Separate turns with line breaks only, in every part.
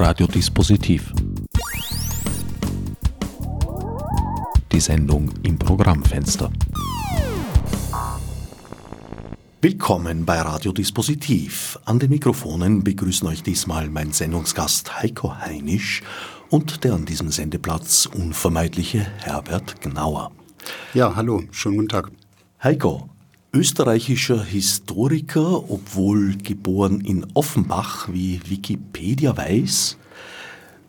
Radiodispositiv. Die Sendung im Programmfenster. Willkommen bei Radiodispositiv. An den Mikrofonen begrüßen euch diesmal mein Sendungsgast Heiko Heinisch und der an diesem Sendeplatz unvermeidliche Herbert Gnauer.
Ja, hallo, schönen guten Tag.
Heiko, österreichischer Historiker, obwohl geboren in Offenbach, wie Wikipedia weiß,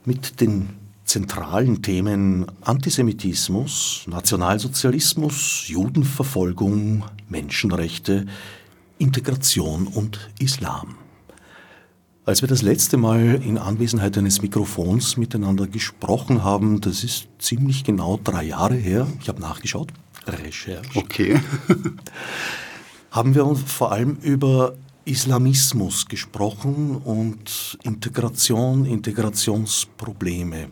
mit den zentralen Themen Antisemitismus, Nationalsozialismus, Judenverfolgung, Menschenrechte, Integration und Islam. Als wir das letzte Mal in Anwesenheit eines Mikrofons miteinander gesprochen haben, das ist ziemlich genau drei Jahre her, ich habe nachgeschaut, Recherche.
Okay.
haben wir vor allem über Islamismus gesprochen und Integration, Integrationsprobleme.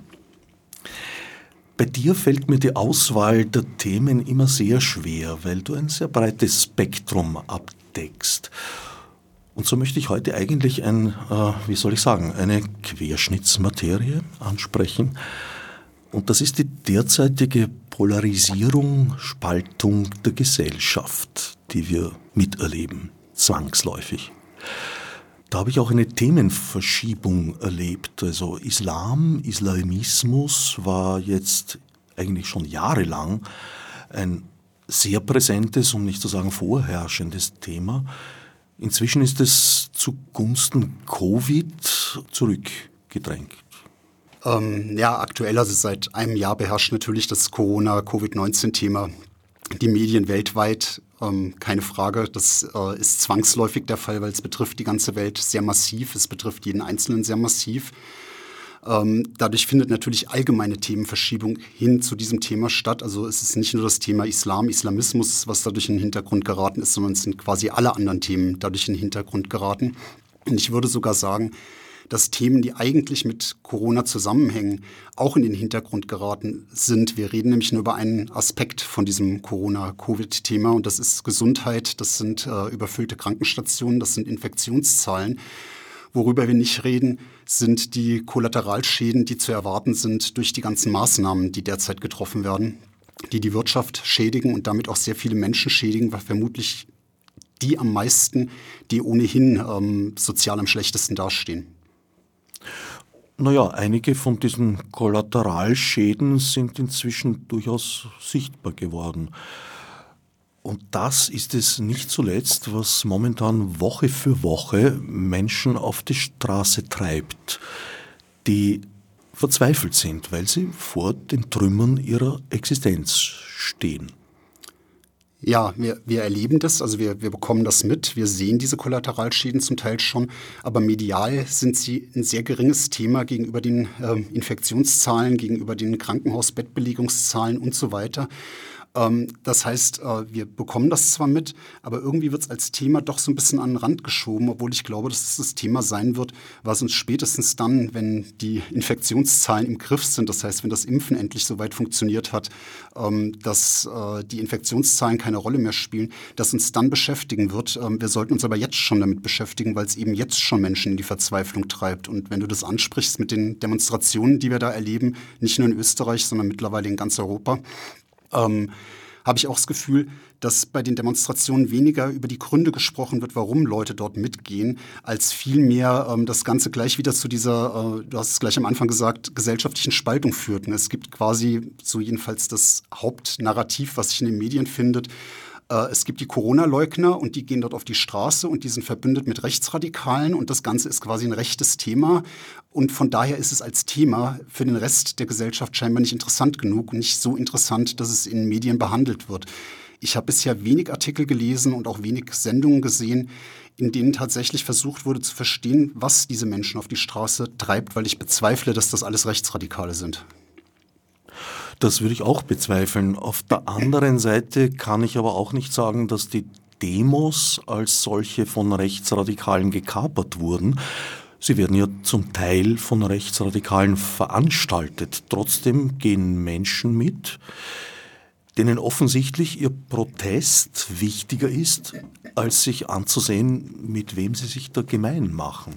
Bei dir fällt mir die Auswahl der Themen immer sehr schwer, weil du ein sehr breites Spektrum abdeckst. Und so möchte ich heute eigentlich ein, äh, wie soll ich sagen, eine Querschnittsmaterie ansprechen. Und das ist die derzeitige Polarisierung, Spaltung der Gesellschaft, die wir miterleben, zwangsläufig. Da habe ich auch eine Themenverschiebung erlebt. Also Islam, Islamismus war jetzt eigentlich schon jahrelang ein sehr präsentes, um nicht zu sagen vorherrschendes Thema. Inzwischen ist es zugunsten Covid zurückgedrängt.
Ähm, ja, aktuell, also seit einem Jahr beherrscht natürlich das Corona-Covid-19-Thema die Medien weltweit. Ähm, keine Frage, das äh, ist zwangsläufig der Fall, weil es betrifft die ganze Welt sehr massiv, es betrifft jeden Einzelnen sehr massiv. Ähm, dadurch findet natürlich allgemeine Themenverschiebung hin zu diesem Thema statt. Also es ist nicht nur das Thema Islam, Islamismus, was dadurch in den Hintergrund geraten ist, sondern es sind quasi alle anderen Themen dadurch in den Hintergrund geraten. Und ich würde sogar sagen, dass Themen, die eigentlich mit Corona zusammenhängen, auch in den Hintergrund geraten sind. Wir reden nämlich nur über einen Aspekt von diesem Corona-Covid-Thema und das ist Gesundheit, das sind äh, überfüllte Krankenstationen, das sind Infektionszahlen. Worüber wir nicht reden, sind die Kollateralschäden, die zu erwarten sind durch die ganzen Maßnahmen, die derzeit getroffen werden, die die Wirtschaft schädigen und damit auch sehr viele Menschen schädigen, weil vermutlich die am meisten, die ohnehin ähm, sozial am schlechtesten dastehen.
Naja, einige von diesen Kollateralschäden sind inzwischen durchaus sichtbar geworden. Und das ist es nicht zuletzt, was momentan Woche für Woche Menschen auf die Straße treibt, die verzweifelt sind, weil sie vor den Trümmern ihrer Existenz stehen.
Ja, wir, wir erleben das, also wir, wir bekommen das mit, wir sehen diese Kollateralschäden zum Teil schon, aber medial sind sie ein sehr geringes Thema gegenüber den äh, Infektionszahlen, gegenüber den Krankenhausbettbelegungszahlen und so weiter. Ähm, das heißt, äh, wir bekommen das zwar mit, aber irgendwie wird es als Thema doch so ein bisschen an den Rand geschoben, obwohl ich glaube, dass es das Thema sein wird, was uns spätestens dann, wenn die Infektionszahlen im Griff sind, das heißt, wenn das Impfen endlich so weit funktioniert hat, ähm, dass äh, die Infektionszahlen keine Rolle mehr spielen, dass uns dann beschäftigen wird. Ähm, wir sollten uns aber jetzt schon damit beschäftigen, weil es eben jetzt schon Menschen in die Verzweiflung treibt. Und wenn du das ansprichst mit den Demonstrationen, die wir da erleben, nicht nur in Österreich, sondern mittlerweile in ganz Europa, ähm, habe ich auch das Gefühl, dass bei den Demonstrationen weniger über die Gründe gesprochen wird, warum Leute dort mitgehen, als vielmehr ähm, das Ganze gleich wieder zu dieser, äh, du hast es gleich am Anfang gesagt, gesellschaftlichen Spaltung führt. Und es gibt quasi so jedenfalls das Hauptnarrativ, was sich in den Medien findet, es gibt die Corona-Leugner und die gehen dort auf die Straße und die sind verbündet mit Rechtsradikalen und das Ganze ist quasi ein rechtes Thema. Und von daher ist es als Thema für den Rest der Gesellschaft scheinbar nicht interessant genug und nicht so interessant, dass es in Medien behandelt wird. Ich habe bisher wenig Artikel gelesen und auch wenig Sendungen gesehen, in denen tatsächlich versucht wurde zu verstehen, was diese Menschen auf die Straße treibt, weil ich bezweifle, dass das alles Rechtsradikale sind.
Das würde ich auch bezweifeln. Auf der anderen Seite kann ich aber auch nicht sagen, dass die Demos als solche von Rechtsradikalen gekapert wurden. Sie werden ja zum Teil von Rechtsradikalen veranstaltet. Trotzdem gehen Menschen mit, denen offensichtlich ihr Protest wichtiger ist, als sich anzusehen, mit wem sie sich da gemein machen.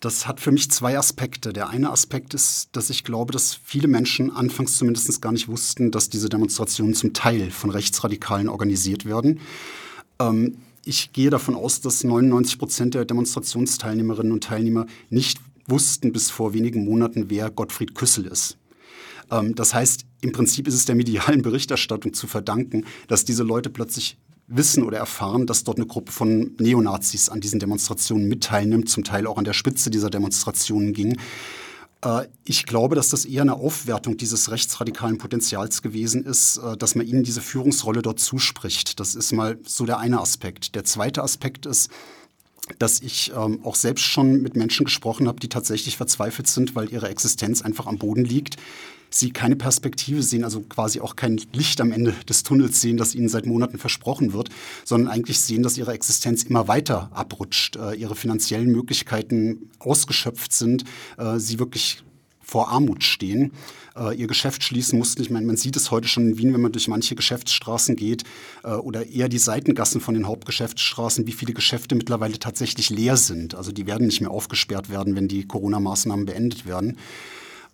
Das hat für mich zwei Aspekte. Der eine Aspekt ist, dass ich glaube, dass viele Menschen anfangs zumindest gar nicht wussten, dass diese Demonstrationen zum Teil von Rechtsradikalen organisiert werden. Ähm, ich gehe davon aus, dass 99 Prozent der Demonstrationsteilnehmerinnen und Teilnehmer nicht wussten bis vor wenigen Monaten, wer Gottfried Küssel ist. Ähm, das heißt, im Prinzip ist es der medialen Berichterstattung zu verdanken, dass diese Leute plötzlich wissen oder erfahren, dass dort eine Gruppe von Neonazis an diesen Demonstrationen mit teilnimmt, zum Teil auch an der Spitze dieser Demonstrationen ging. Äh, ich glaube, dass das eher eine Aufwertung dieses rechtsradikalen Potenzials gewesen ist, äh, dass man ihnen diese Führungsrolle dort zuspricht. Das ist mal so der eine Aspekt. Der zweite Aspekt ist, dass ich ähm, auch selbst schon mit Menschen gesprochen habe, die tatsächlich verzweifelt sind, weil ihre Existenz einfach am Boden liegt sie keine Perspektive sehen, also quasi auch kein Licht am Ende des Tunnels sehen, das ihnen seit Monaten versprochen wird, sondern eigentlich sehen, dass ihre Existenz immer weiter abrutscht, äh, ihre finanziellen Möglichkeiten ausgeschöpft sind, äh, sie wirklich vor Armut stehen, äh, ihr Geschäft schließen mussten. Ich meine, man sieht es heute schon in Wien, wenn man durch manche Geschäftsstraßen geht äh, oder eher die Seitengassen von den Hauptgeschäftsstraßen, wie viele Geschäfte mittlerweile tatsächlich leer sind. Also die werden nicht mehr aufgesperrt werden, wenn die Corona-Maßnahmen beendet werden.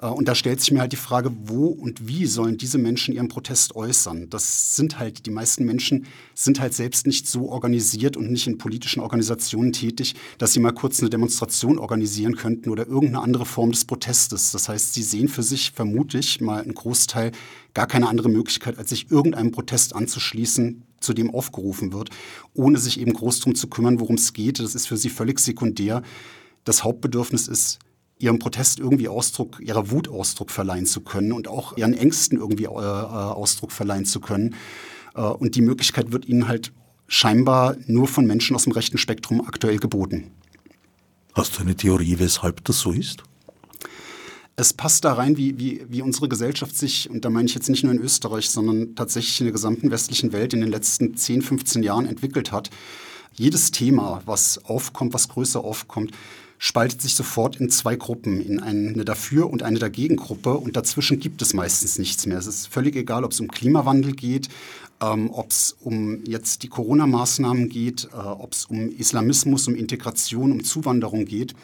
Äh, und da stellt sich mir halt die Frage, wo und wie sollen diese Menschen ihren Protest äußern? Das sind halt, die meisten Menschen sind halt selbst nicht so organisiert und nicht in politischen Organisationen tätig, dass sie mal kurz eine Demonstration organisieren könnten oder irgendeine andere Form des Protestes. Das heißt, sie sehen für sich vermutlich mal einen Großteil gar keine andere Möglichkeit, als sich irgendeinem Protest anzuschließen, zu dem aufgerufen wird, ohne sich eben groß darum zu kümmern, worum es geht. Das ist für sie völlig sekundär. Das Hauptbedürfnis ist, ihrem Protest irgendwie Ausdruck, ihrer Wut Ausdruck verleihen zu können und auch ihren Ängsten irgendwie äh, äh, Ausdruck verleihen zu können. Äh, und die Möglichkeit wird ihnen halt scheinbar nur von Menschen aus dem rechten Spektrum aktuell geboten.
Hast du eine Theorie, weshalb das so ist?
Es passt da rein, wie, wie, wie unsere Gesellschaft sich, und da meine ich jetzt nicht nur in Österreich, sondern tatsächlich in der gesamten westlichen Welt in den letzten 10, 15 Jahren entwickelt hat. Jedes Thema, was aufkommt, was größer aufkommt, spaltet sich sofort in zwei Gruppen, in eine Dafür- und eine Dagegen-Gruppe und dazwischen gibt es meistens nichts mehr. Es ist völlig egal, ob es um Klimawandel geht, ähm, ob es um jetzt die Corona-Maßnahmen geht, äh, ob es um Islamismus, um Integration, um Zuwanderung geht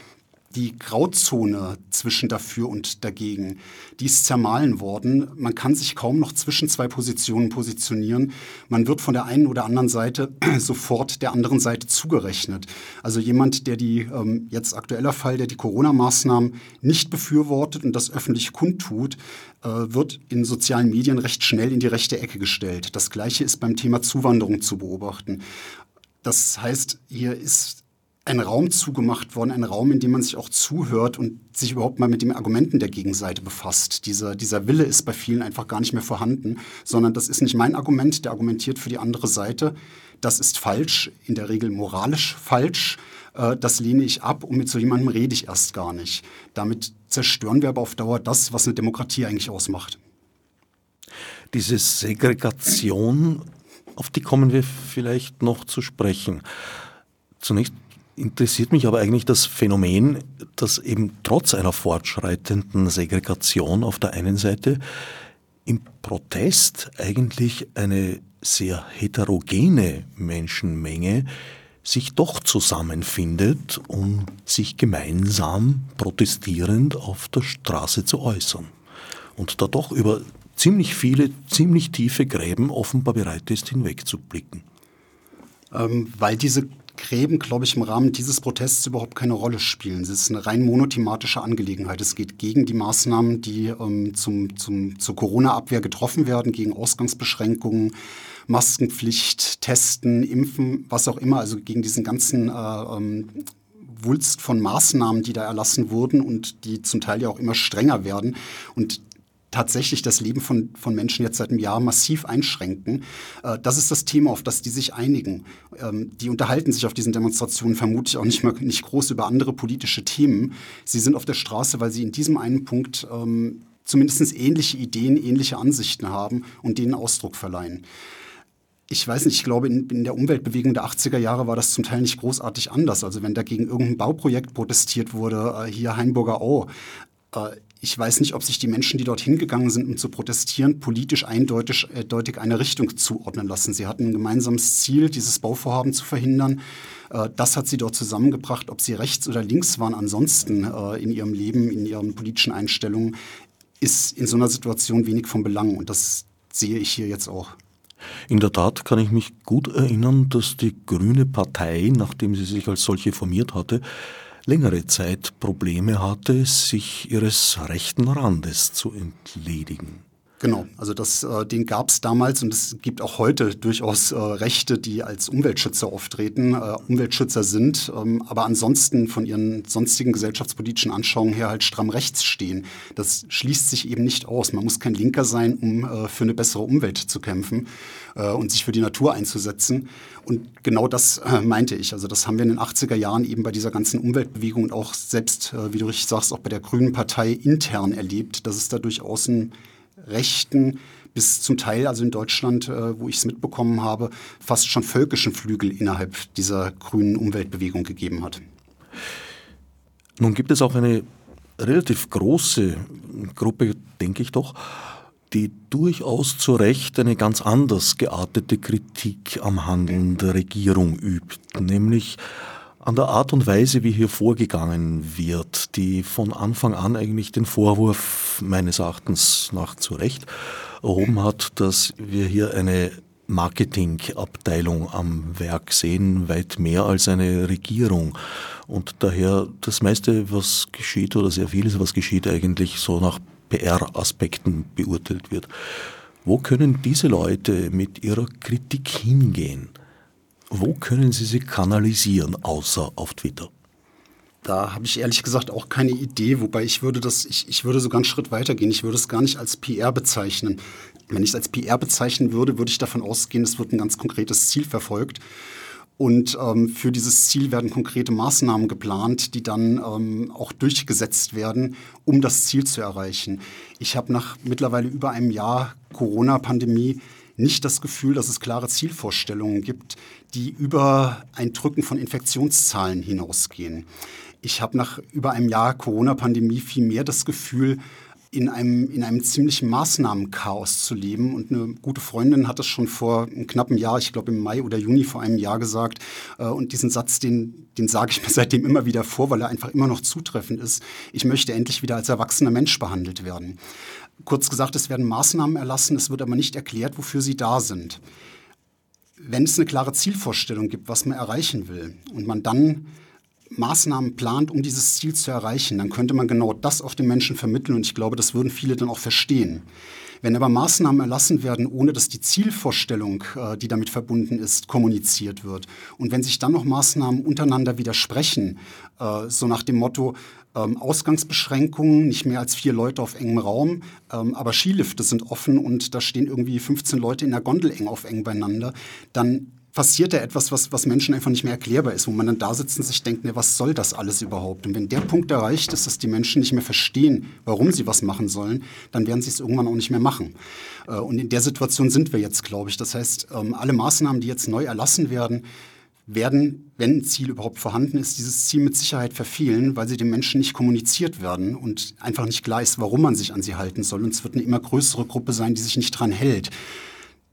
die Grauzone zwischen dafür und dagegen, die ist zermahlen worden. Man kann sich kaum noch zwischen zwei Positionen positionieren. Man wird von der einen oder anderen Seite sofort der anderen Seite zugerechnet. Also jemand, der die, ähm, jetzt aktueller Fall, der die Corona-Maßnahmen nicht befürwortet und das öffentlich kundtut, äh, wird in sozialen Medien recht schnell in die rechte Ecke gestellt. Das Gleiche ist beim Thema Zuwanderung zu beobachten. Das heißt, hier ist ein Raum zugemacht worden, ein Raum, in dem man sich auch zuhört und sich überhaupt mal mit den Argumenten der Gegenseite befasst. Dieser, dieser Wille ist bei vielen einfach gar nicht mehr vorhanden, sondern das ist nicht mein Argument, der argumentiert für die andere Seite. Das ist falsch, in der Regel moralisch falsch. Äh, das lehne ich ab und mit so jemandem rede ich erst gar nicht. Damit zerstören wir aber auf Dauer das, was eine Demokratie eigentlich ausmacht.
Diese Segregation, auf die kommen wir vielleicht noch zu sprechen. Zunächst interessiert mich aber eigentlich das Phänomen, dass eben trotz einer fortschreitenden Segregation auf der einen Seite im Protest eigentlich eine sehr heterogene Menschenmenge sich doch zusammenfindet, um sich gemeinsam protestierend auf der Straße zu äußern. Und da doch über ziemlich viele, ziemlich tiefe Gräben offenbar bereit ist, hinwegzublicken.
Ähm, weil diese Gräben, glaube ich, im Rahmen dieses Protests überhaupt keine Rolle spielen. Es ist eine rein monothematische Angelegenheit. Es geht gegen die Maßnahmen, die ähm, zum, zum, zur Corona-Abwehr getroffen werden, gegen Ausgangsbeschränkungen, Maskenpflicht, Testen, Impfen, was auch immer, also gegen diesen ganzen äh, ähm, Wulst von Maßnahmen, die da erlassen wurden und die zum Teil ja auch immer strenger werden. Und tatsächlich das Leben von, von Menschen jetzt seit einem Jahr massiv einschränken. Äh, das ist das Thema, auf das die sich einigen. Ähm, die unterhalten sich auf diesen Demonstrationen vermutlich auch nicht, mehr, nicht groß über andere politische Themen. Sie sind auf der Straße, weil sie in diesem einen Punkt ähm, zumindest ähnliche Ideen, ähnliche Ansichten haben und denen Ausdruck verleihen. Ich weiß nicht, ich glaube, in, in, der Umweltbewegung der 80er Jahre war das zum Teil nicht großartig anders. Also wenn dagegen irgendein Bauprojekt protestiert wurde, äh, hier Hainburger Au, äh, ich weiß nicht, ob sich die Menschen, die dorthin gegangen sind, um zu protestieren, politisch eindeutig, eindeutig eine Richtung zuordnen lassen. Sie hatten ein gemeinsames Ziel, dieses Bauvorhaben zu verhindern. Äh, das hat sie dort zusammengebracht. Ob sie rechts oder links waren ansonsten äh, in ihrem Leben, in ihren politischen Einstellungen, ist in so einer Situation wenig von Belang. Und das sehe ich hier jetzt auch.
In der Tat kann ich mich gut erinnern, dass die Grüne Partei, nachdem sie sich als solche formiert hatte, längere Zeit Probleme hatte, sich ihres rechten Randes zu entledigen.
Genau, also das, äh, den gab es damals und es gibt auch heute durchaus äh, Rechte, die als Umweltschützer auftreten, äh, Umweltschützer sind, ähm, aber ansonsten von ihren sonstigen gesellschaftspolitischen Anschauungen her halt stramm rechts stehen. Das schließt sich eben nicht aus. Man muss kein Linker sein, um äh, für eine bessere Umwelt zu kämpfen äh, und sich für die Natur einzusetzen. Und genau das äh, meinte ich. Also das haben wir in den 80er Jahren eben bei dieser ganzen Umweltbewegung und auch selbst, wie du richtig sagst, auch bei der Grünen Partei intern erlebt, dass es da durchaus ein rechten bis zum Teil, also in Deutschland, äh, wo ich es mitbekommen habe, fast schon völkischen Flügel innerhalb dieser grünen Umweltbewegung gegeben hat.
Nun gibt es auch eine relativ große Gruppe, denke ich doch, die durchaus zu Recht eine ganz anders geartete Kritik am Handeln der Regierung übt, nämlich an der Art und Weise, wie hier vorgegangen wird, die von Anfang an eigentlich den Vorwurf meines Erachtens nach zu Recht erhoben hat, dass wir hier eine Marketingabteilung am Werk sehen, weit mehr als eine Regierung. Und daher das meiste, was geschieht oder sehr vieles, was geschieht, eigentlich so nach PR-Aspekten beurteilt wird. Wo können diese Leute mit ihrer Kritik hingehen? Wo können Sie sie kanalisieren, außer auf Twitter?
Da habe ich ehrlich gesagt auch keine Idee, wobei ich würde das, ich, ich würde sogar einen Schritt weiter gehen. Ich würde es gar nicht als PR bezeichnen. Wenn ich es als PR bezeichnen würde, würde ich davon ausgehen, es wird ein ganz konkretes Ziel verfolgt. Und ähm, für dieses Ziel werden konkrete Maßnahmen geplant, die dann ähm, auch durchgesetzt werden, um das Ziel zu erreichen. Ich habe nach mittlerweile über einem Jahr Corona-Pandemie nicht das Gefühl, dass es klare Zielvorstellungen gibt, die über ein Drücken von Infektionszahlen hinausgehen. Ich habe nach über einem Jahr Corona-Pandemie viel mehr das Gefühl, in einem, in einem ziemlichen Maßnahmenchaos zu leben. Und eine gute Freundin hat das schon vor einem knappen Jahr, ich glaube im Mai oder Juni vor einem Jahr gesagt. Äh, und diesen Satz, den, den sage ich mir seitdem immer wieder vor, weil er einfach immer noch zutreffend ist. Ich möchte endlich wieder als erwachsener Mensch behandelt werden. Kurz gesagt, es werden Maßnahmen erlassen, es wird aber nicht erklärt, wofür sie da sind. Wenn es eine klare Zielvorstellung gibt, was man erreichen will, und man dann Maßnahmen plant, um dieses Ziel zu erreichen, dann könnte man genau das auch den Menschen vermitteln und ich glaube, das würden viele dann auch verstehen. Wenn aber Maßnahmen erlassen werden, ohne dass die Zielvorstellung, äh, die damit verbunden ist, kommuniziert wird und wenn sich dann noch Maßnahmen untereinander widersprechen, äh, so nach dem Motto, ähm, Ausgangsbeschränkungen, nicht mehr als vier Leute auf engem Raum, ähm, aber Skilifte sind offen und da stehen irgendwie 15 Leute in der Gondel eng auf eng beieinander, dann passiert da etwas, was, was Menschen einfach nicht mehr erklärbar ist, wo man dann da sitzt und sich denkt, ne, was soll das alles überhaupt? Und wenn der Punkt erreicht ist, dass die Menschen nicht mehr verstehen, warum sie was machen sollen, dann werden sie es irgendwann auch nicht mehr machen. Äh, und in der Situation sind wir jetzt, glaube ich. Das heißt, ähm, alle Maßnahmen, die jetzt neu erlassen werden, werden, wenn ein Ziel überhaupt vorhanden ist, dieses Ziel mit Sicherheit verfehlen, weil sie den Menschen nicht kommuniziert werden und einfach nicht klar ist, warum man sich an sie halten soll. Und es wird eine immer größere Gruppe sein, die sich nicht dran hält.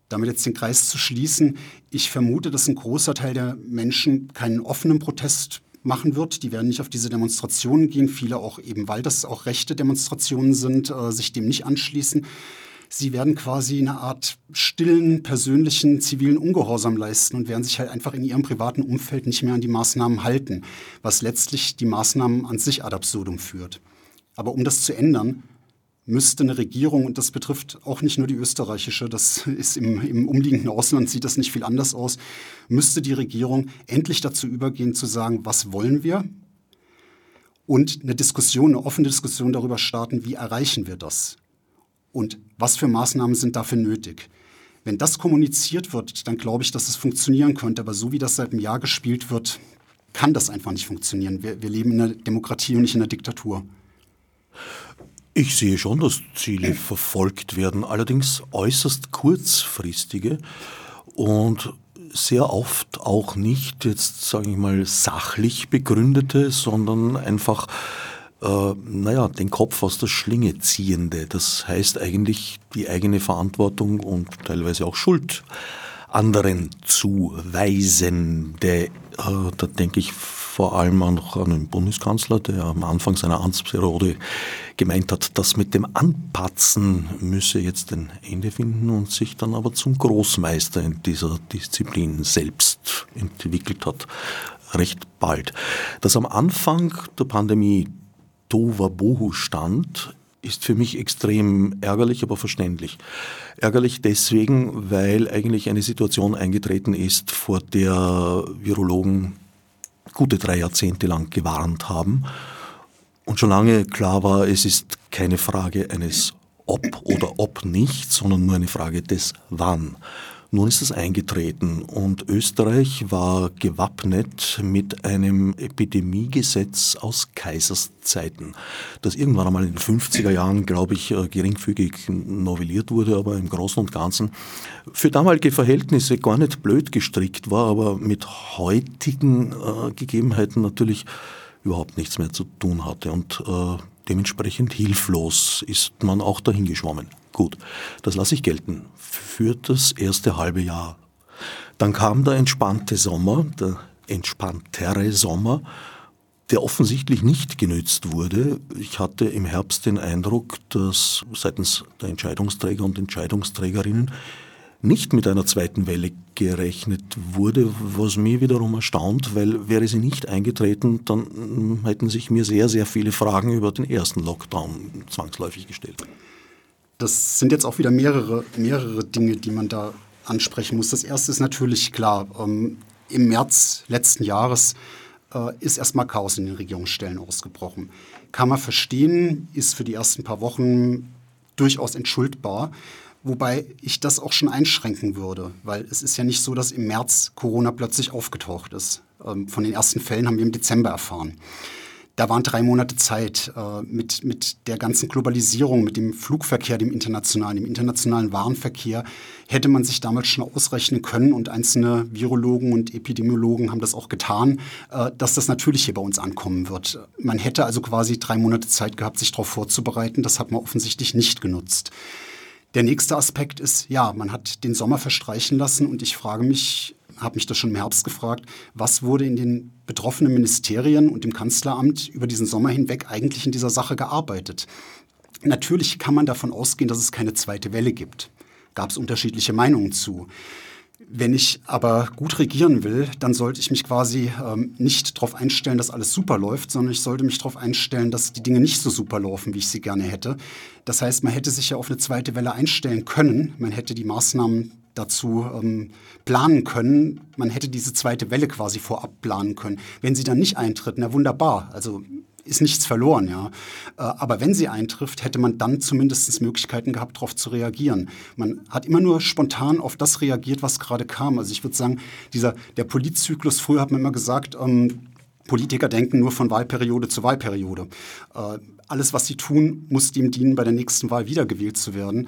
Damit jetzt den Kreis zu schließen, ich vermute, dass ein großer Teil der Menschen keinen offenen Protest machen wird. Die werden nicht auf diese Demonstrationen gehen, viele auch eben, weil das auch rechte Demonstrationen sind, äh, sich dem nicht anschließen. Sie werden quasi eine Art stillen, persönlichen, zivilen Ungehorsam leisten und werden sich halt einfach in ihrem privaten Umfeld nicht mehr an die Maßnahmen halten, was letztlich die Maßnahmen an sich ad absurdum führt. Aber um das zu ändern, müsste eine Regierung, und das betrifft auch nicht nur die österreichische, das ist im, im umliegenden Ausland, sieht das nicht viel anders aus, müsste die Regierung endlich dazu übergehen zu sagen, was wollen wir? Und eine Diskussion, eine offene Diskussion darüber starten, wie erreichen wir das? Und was für Maßnahmen sind dafür nötig? Wenn das kommuniziert wird, dann glaube ich, dass es funktionieren könnte. Aber so wie das seit einem Jahr gespielt wird, kann das einfach nicht funktionieren. Wir, wir leben in einer Demokratie und nicht in einer Diktatur.
Ich sehe schon, dass Ziele verfolgt werden, allerdings äußerst kurzfristige und sehr oft auch nicht jetzt, sage ich mal, sachlich begründete, sondern einfach äh, naja, den Kopf aus der Schlinge ziehende. Das heißt eigentlich die eigene Verantwortung und teilweise auch Schuld anderen zuweisende. Äh, da denke ich vor allem auch an den Bundeskanzler, der am Anfang seiner Amtsperiode gemeint hat, das mit dem Anpatzen müsse jetzt ein Ende finden und sich dann aber zum Großmeister in dieser Disziplin selbst entwickelt hat, recht bald. Dass am Anfang der Pandemie Tohuwabohu stand, ist für mich extrem ärgerlich, aber verständlich. Ärgerlich deswegen, weil eigentlich eine Situation eingetreten ist, vor der Virologen gute drei Jahrzehnte lang gewarnt haben und schon lange klar war, es ist keine Frage eines ob oder ob nicht, sondern nur eine Frage des wann. Nun ist es eingetreten und Österreich war gewappnet mit einem Epidemiegesetz aus Kaiserszeiten, das irgendwann einmal in den 50er Jahren, glaube ich, äh, geringfügig novelliert wurde, aber im Großen und Ganzen für damalige Verhältnisse gar nicht blöd gestrickt war, aber mit heutigen äh, Gegebenheiten natürlich überhaupt nichts mehr zu tun hatte und äh, dementsprechend hilflos ist man auch dahingeschwommen. Gut, das lasse ich gelten für das erste halbe Jahr. Dann kam der entspannte Sommer, der entspanntere Sommer, der offensichtlich nicht genützt wurde. Ich hatte im Herbst den Eindruck, dass seitens der Entscheidungsträger und Entscheidungsträgerinnen nicht mit einer zweiten Welle gerechnet wurde, was mir wiederum erstaunt, weil wäre sie nicht eingetreten, dann hätten sich mir sehr, sehr viele Fragen über den ersten Lockdown zwangsläufig gestellt.
Das sind jetzt auch wieder mehrere, mehrere Dinge, die man da ansprechen muss. Das erste ist natürlich klar, ähm, im März letzten Jahres äh, ist erstmal Chaos in den Regierungsstellen ausgebrochen. Kann man verstehen, ist für die ersten paar Wochen durchaus entschuldbar. Wobei ich das auch schon einschränken würde, weil es ist ja nicht so, dass im März Corona plötzlich aufgetaucht ist. Ähm, von den ersten Fällen haben wir im Dezember erfahren da waren drei Monate Zeit äh, mit, mit der ganzen Globalisierung, mit dem Flugverkehr, dem internationalen, dem internationalen Warenverkehr, hätte man sich damals schon ausrechnen können und einzelne Virologen und Epidemiologen haben das auch getan, äh, dass das natürlich hier bei uns ankommen wird. Man hätte also quasi drei Monate Zeit gehabt, sich darauf vorzubereiten. Das hat man offensichtlich nicht genutzt. Der nächste Aspekt ist, ja, man hat den Sommer verstreichen lassen und ich frage mich, habe mich das schon im Herbst gefragt, was wurde in den betroffenen Ministerien und im Kanzleramt über diesen Sommer hinweg eigentlich in dieser Sache gearbeitet? Natürlich kann man davon ausgehen, dass es keine zweite Welle gibt. Gab es unterschiedliche Meinungen zu. Wenn ich aber gut regieren will, dann sollte ich mich quasi ähm, nicht darauf einstellen, dass alles super läuft, sondern ich sollte mich darauf einstellen, dass die Dinge nicht so super laufen, wie ich sie gerne hätte. Das heißt, man hätte sich ja auf eine zweite Welle einstellen können. Man hätte die Maßnahmen dazu ähm, planen können. Man hätte diese zweite Welle quasi vorab planen können. Wenn sie dann nicht eintritt, na wunderbar. Also ist nichts verloren, ja. Äh, aber wenn sie eintrifft, hätte man dann zumindest Möglichkeiten gehabt, darauf zu reagieren. Man hat immer nur spontan auf das reagiert, was gerade kam. Also ich würde sagen, dieser, der Politzyklus, früher hat man immer gesagt, ähm, Politiker denken nur von Wahlperiode zu Wahlperiode. Äh, alles, was sie tun, muss dem dienen, bei der nächsten Wahl wiedergewählt zu werden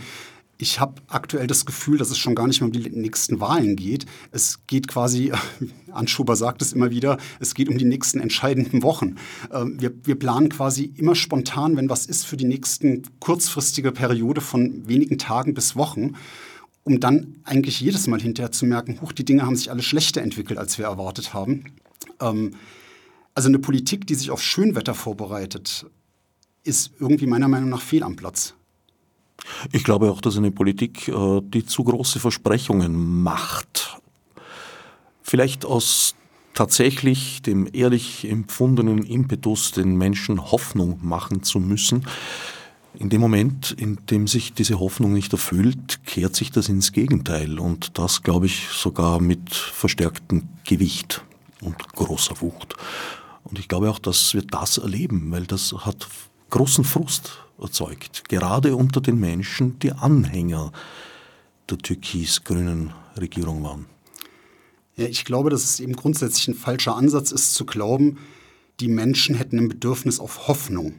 ich habe aktuell das Gefühl, dass es schon gar nicht mehr um die nächsten Wahlen geht. Es geht quasi, Anschuber sagt es immer wieder, es geht um die nächsten entscheidenden Wochen. Ähm, wir, wir planen quasi immer spontan, wenn was ist, für die nächsten kurzfristige Periode von wenigen Tagen bis Wochen um dann eigentlich jedes Mal hinterher zu merken, huch, die Dinge haben sich alle schlechter entwickelt, als wir erwartet haben. Ähm, also eine Politik, die sich auf Schönwetter vorbereitet, ist irgendwie meiner Meinung nach fehl am Platz.
Ich glaube auch, dass eine Politik, äh, die zu große Versprechungen macht, vielleicht aus tatsächlich dem ehrlich empfundenen Impetus, den Menschen Hoffnung machen zu müssen, in dem Moment, in dem sich diese Hoffnung nicht erfüllt, kehrt sich das ins Gegenteil und das, glaube ich, sogar mit verstärktem Gewicht und großer Wucht. Und ich glaube auch, dass wir das erleben, weil das hat großen Frust erzeugt, gerade unter den Menschen, die Anhänger der türkis-grünen Regierung waren.
Ja, ich glaube, dass es eben grundsätzlich ein falscher Ansatz ist, zu glauben, die Menschen hätten ein Bedürfnis auf Hoffnung.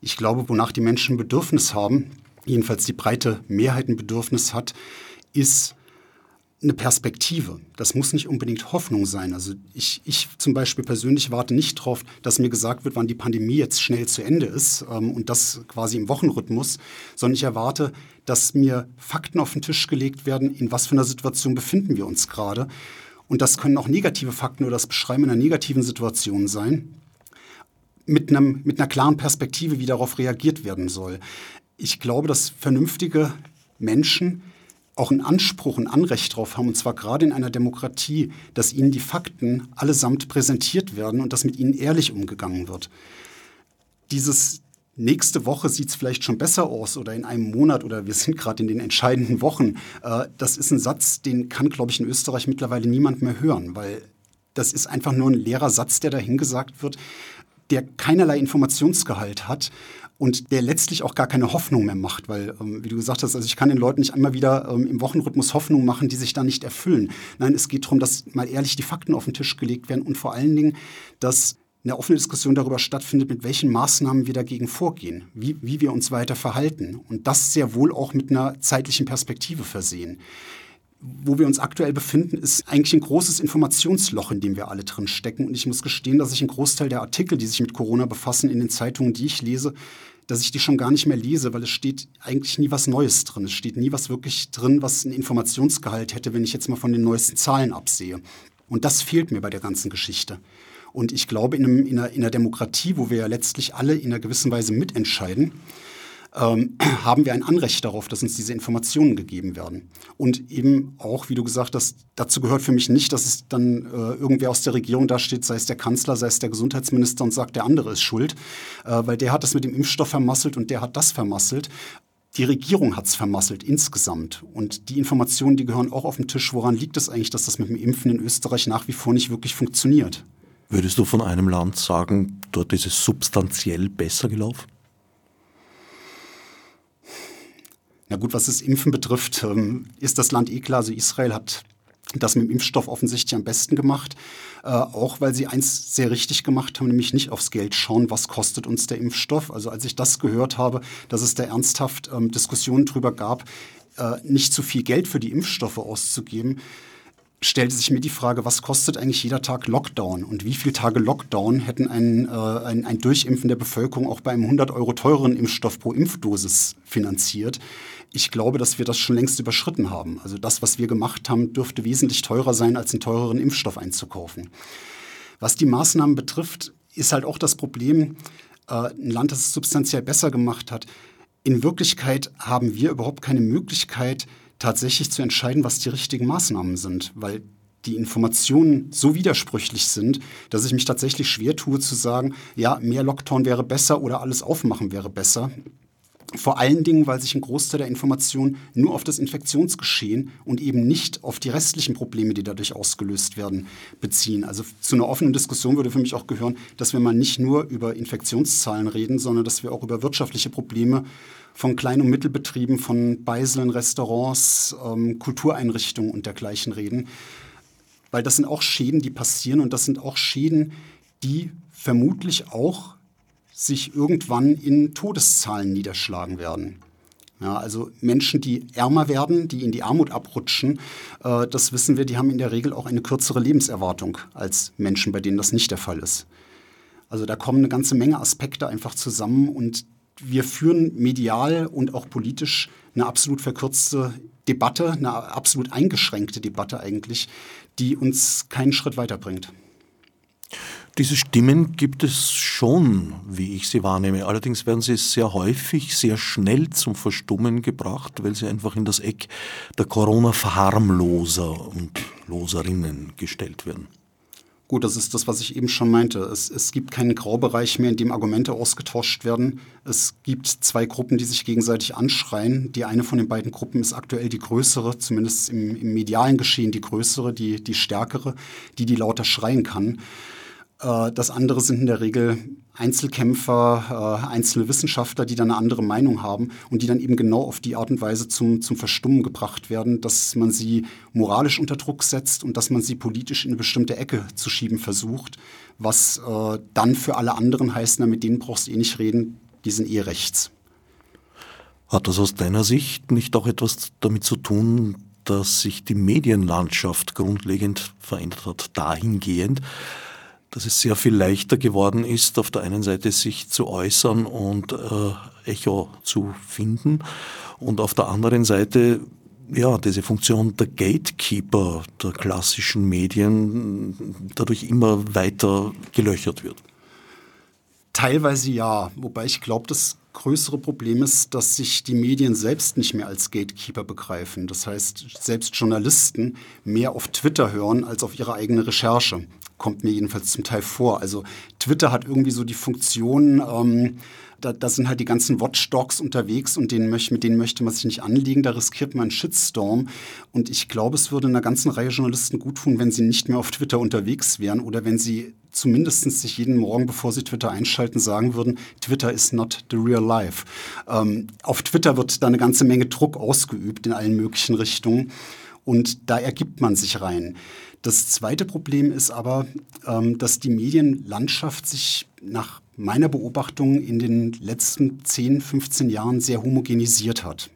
Ich glaube, wonach die Menschen ein Bedürfnis haben, jedenfalls die breite Mehrheit ein Bedürfnis hat, ist eine Perspektive. Das muss nicht unbedingt Hoffnung sein. Also ich, ich zum Beispiel persönlich warte nicht darauf, dass mir gesagt wird, wann die Pandemie jetzt schnell zu Ende ist ähm, und das quasi im Wochenrhythmus, sondern ich erwarte, dass mir Fakten auf den Tisch gelegt werden, in was für einer Situation befinden wir uns gerade. Und das können auch negative Fakten oder das Beschreiben einer negativen Situation sein, mit, einem, mit einer klaren Perspektive, wie darauf reagiert werden soll. Ich glaube, dass vernünftige Menschen auch einen Anspruch, ein Anrecht darauf haben, und zwar gerade in einer Demokratie, dass ihnen die Fakten allesamt präsentiert werden und dass mit ihnen ehrlich umgegangen wird. Dieses nächste Woche sieht es vielleicht schon besser aus oder in einem Monat oder wir sind gerade in den entscheidenden Wochen, äh, das ist ein Satz, den kann, glaube ich, in Österreich mittlerweile niemand mehr hören, weil das ist einfach nur ein leerer Satz, der dahingesagt wird, der keinerlei Informationsgehalt hat und der letztlich auch gar keine Hoffnung mehr macht, weil, ähm, wie du gesagt hast, also ich kann den Leuten nicht einmal wieder ähm, im Wochenrhythmus Hoffnung machen, die sich da nicht erfüllen. Nein, es geht darum, dass mal ehrlich die Fakten auf den Tisch gelegt werden und vor allen Dingen, dass eine offene Diskussion darüber stattfindet, mit welchen Maßnahmen wir dagegen vorgehen, wie, wie wir uns weiter verhalten. Und das sehr wohl auch mit einer zeitlichen Perspektive versehen wo wir uns aktuell befinden, ist eigentlich ein großes Informationsloch, in dem wir alle drin stecken. Und ich muss gestehen, dass ich einen Großteil der Artikel, die sich mit Corona befassen, in den Zeitungen, die ich lese, dass ich die schon gar nicht mehr lese, weil es steht eigentlich nie was Neues drin. Es steht nie was wirklich drin, was einen Informationsgehalt hätte, wenn ich jetzt mal von den neuesten Zahlen absehe. Und das fehlt mir bei der ganzen Geschichte. Und ich glaube, in, einem, in, einer, in einer Demokratie, wo wir ja letztlich alle in einer gewissen Weise mitentscheiden, ähm, haben wir ein Anrecht darauf, dass uns diese Informationen gegeben werden. Und eben auch, wie du gesagt hast, dazu gehört für mich nicht, dass es dann äh, irgendwer aus der Regierung dasteht, sei es der Kanzler, sei es der Gesundheitsminister und sagt, der andere ist schuld, äh, weil der hat das mit dem Impfstoff vermasselt und der hat das vermasselt. Die Regierung hat es vermasselt insgesamt. Und die Informationen, die gehören auch auf den Tisch. Woran liegt es eigentlich, dass das mit dem Impfen in Österreich nach wie vor nicht wirklich funktioniert?
Würdest du von einem Land sagen, dort ist es substanziell besser gelaufen?
Na gut, was das Impfen betrifft, ähm, ist das Land eh klar. Also Israel hat das mit dem Impfstoff offensichtlich am besten gemacht, äh, auch weil sie eins sehr richtig gemacht haben, nämlich nicht aufs Geld schauen, was kostet uns der Impfstoff. Also als ich das gehört habe, dass es da ernsthaft ähm, Diskussionen darüber gab, äh, nicht zu viel Geld für die Impfstoffe auszugeben, stellte sich mir die Frage, was kostet eigentlich jeder Tag Lockdown und wie viele Tage Lockdown hätten ein, äh, ein, ein Durchimpfen der Bevölkerung auch bei einem 100 Euro teureren Impfstoff pro Impfdosis finanziert. Ich glaube, dass wir das schon längst überschritten haben. Also das, was wir gemacht haben, dürfte wesentlich teurer sein, als einen teureren Impfstoff einzukaufen. Was die Maßnahmen betrifft, ist halt auch das Problem, äh, ein Land, das es substanziell besser gemacht hat. In Wirklichkeit haben wir überhaupt keine Möglichkeit, tatsächlich zu entscheiden, was die richtigen Maßnahmen sind, weil die Informationen so widersprüchlich sind, dass ich mich tatsächlich schwer tue zu sagen, ja, mehr Lockdown wäre besser oder alles aufmachen wäre besser. Vor allen Dingen, weil sich ein Großteil der Informationen nur auf das Infektionsgeschehen und eben nicht auf die restlichen Probleme, die dadurch ausgelöst werden, beziehen. Also zu einer offenen Diskussion würde für mich auch gehören, dass wir mal nicht nur über Infektionszahlen reden, sondern dass wir auch über wirtschaftliche Probleme von Klein- und Mittelbetrieben, von Beiseln, Restaurants, ähm, Kultureinrichtungen und dergleichen reden. Weil das sind auch Schäden, die passieren und das sind auch Schäden, die vermutlich auch sich irgendwann in Todeszahlen niederschlagen werden. Ja, also Menschen, die ärmer werden, die in die Armut abrutschen, äh, das wissen wir, die haben in der Regel auch eine kürzere Lebenserwartung als Menschen, bei denen das nicht der Fall ist. Also da kommen eine ganze Menge Aspekte einfach zusammen und wir führen medial und auch politisch eine absolut verkürzte Debatte, eine absolut eingeschränkte Debatte eigentlich, die uns keinen Schritt weiterbringt.
Diese Stimmen gibt es schon, wie ich sie wahrnehme. Allerdings werden sie sehr häufig, sehr schnell zum Verstummen gebracht, weil sie einfach in das Eck der Corona-Verharmloser und Loserinnen gestellt werden.
Gut, das ist das, was ich eben schon meinte. Es, es gibt keinen Graubereich mehr, in dem Argumente ausgetauscht werden. Es gibt zwei Gruppen, die sich gegenseitig anschreien. Die eine von den beiden Gruppen ist aktuell die größere, zumindest im, im medialen Geschehen die größere, die, die stärkere, die die lauter schreien kann. Äh, das andere sind in der Regel Einzelkämpfer, äh, einzelne Wissenschaftler, die dann eine andere Meinung haben und die dann eben genau auf die Art und Weise zum, zum Verstummen gebracht werden, dass man sie moralisch unter Druck setzt und dass man sie politisch in eine bestimmte Ecke zu schieben versucht, was äh, dann für alle anderen heißt, na, mit denen brauchst du eh nicht reden, die sind eh rechts.
Hat das aus deiner Sicht nicht auch etwas damit zu tun, dass sich die Medienlandschaft grundlegend verändert hat, dahingehend, dass es sehr viel leichter geworden ist, auf der einen Seite sich zu äußern und äh, Echo zu finden und auf der anderen Seite ja, diese Funktion der Gatekeeper der klassischen Medien dadurch immer weiter gelöchert wird.
Teilweise ja, wobei ich glaube, das größere Problem ist, dass sich die Medien selbst nicht mehr als Gatekeeper begreifen. Das heißt, selbst Journalisten mehr auf Twitter hören als auf ihre eigene Recherche. Kommt mir jedenfalls zum Teil vor. Also Twitter hat irgendwie so die Funktion, ähm, da, da, sind halt die ganzen Watchdogs unterwegs und denen möcht, mit denen möchte man sich nicht anlegen. Da riskiert man einen Shitstorm. Und ich glaube, es würde einer ganzen Reihe Journalisten gut tun, wenn sie nicht mehr auf Twitter unterwegs wären oder wenn sie zumindest sich jeden Morgen, bevor sie Twitter einschalten, sagen würden, Twitter is not the real life. Ähm, auf Twitter wird da eine ganze Menge Druck ausgeübt in allen möglichen Richtungen. Und da ergibt man sich rein. Das zweite Problem ist aber, ähm, dass die Medienlandschaft sich nach meiner Beobachtung in den letzten 10, 15 Jahren sehr homogenisiert hat.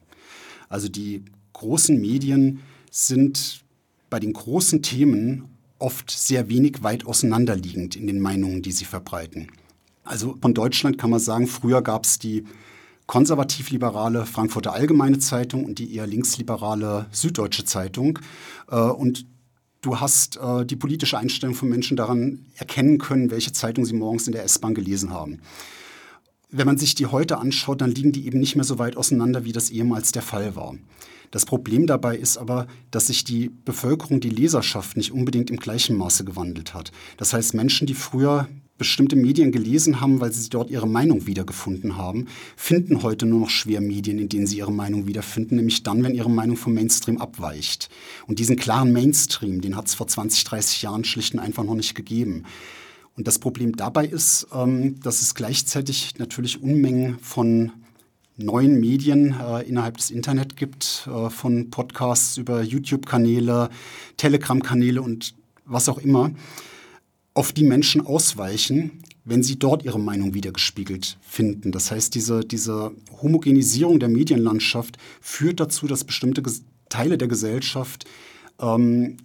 Also die großen Medien sind bei den großen Themen oft sehr wenig weit auseinanderliegend in den Meinungen, die sie verbreiten. Also von Deutschland kann man sagen, früher gab es die konservativ-liberale Frankfurter Allgemeine Zeitung und die eher linksliberale Süddeutsche Zeitung. Äh, und du hast äh, die politische Einstellung von Menschen daran erkennen können, welche Zeitung sie morgens in der S-Bahn gelesen haben. Wenn man sich die heute anschaut, dann liegen die eben nicht mehr so weit auseinander, wie das ehemals der Fall war. Das Problem dabei ist aber, dass sich die Bevölkerung, die Leserschaft nicht unbedingt im gleichen Maße gewandelt hat. Das heißt, Menschen, die früher bestimmte Medien gelesen haben, weil sie dort ihre Meinung wiedergefunden haben, finden heute nur noch schwer Medien, in denen sie ihre Meinung wiederfinden, nämlich dann, wenn ihre Meinung vom Mainstream abweicht. Und diesen klaren Mainstream, den hat es vor 20, 30 Jahren schlicht und einfach noch nicht gegeben. Und das Problem dabei ist, ähm, dass es gleichzeitig natürlich Unmengen von neuen Medien äh, innerhalb des Internet gibt, äh, von Podcasts über YouTube-Kanäle, Telegram-Kanäle und was auch immer, auf die Menschen ausweichen, wenn sie dort ihre Meinung wiedergespiegelt finden. Das heißt, diese, diese Homogenisierung der Medienlandschaft führt dazu, dass bestimmte Teile der Gesellschaft ähm,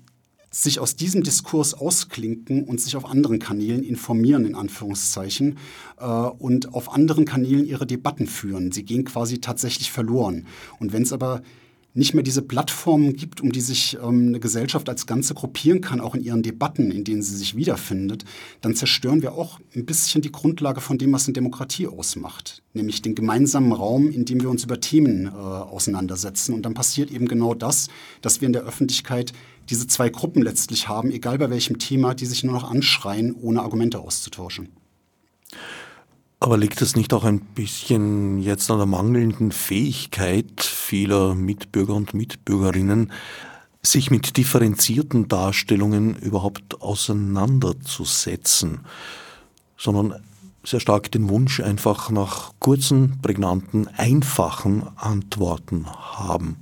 sich aus diesem Diskurs ausklinken und sich auf anderen Kanälen informieren, in Anführungszeichen, äh, und auf anderen Kanälen ihre Debatten führen. Sie gehen quasi tatsächlich verloren. Und wenn es aber nicht mehr diese Plattformen gibt, um die sich ähm, eine Gesellschaft als Ganze gruppieren kann, auch in ihren Debatten, in denen sie sich wiederfindet, dann zerstören wir auch ein bisschen die Grundlage von dem, was eine Demokratie ausmacht, nämlich den gemeinsamen Raum, in dem wir uns über Themen äh, auseinandersetzen. Und dann passiert eben genau das, dass wir in der Öffentlichkeit diese zwei Gruppen letztlich haben, egal bei welchem Thema, die sich nur noch anschreien, ohne Argumente auszutauschen.
Aber liegt es nicht auch ein bisschen jetzt an der mangelnden Fähigkeit vieler Mitbürger und Mitbürgerinnen, sich mit differenzierten Darstellungen überhaupt auseinanderzusetzen, sondern sehr stark den Wunsch einfach nach kurzen, prägnanten, einfachen Antworten haben?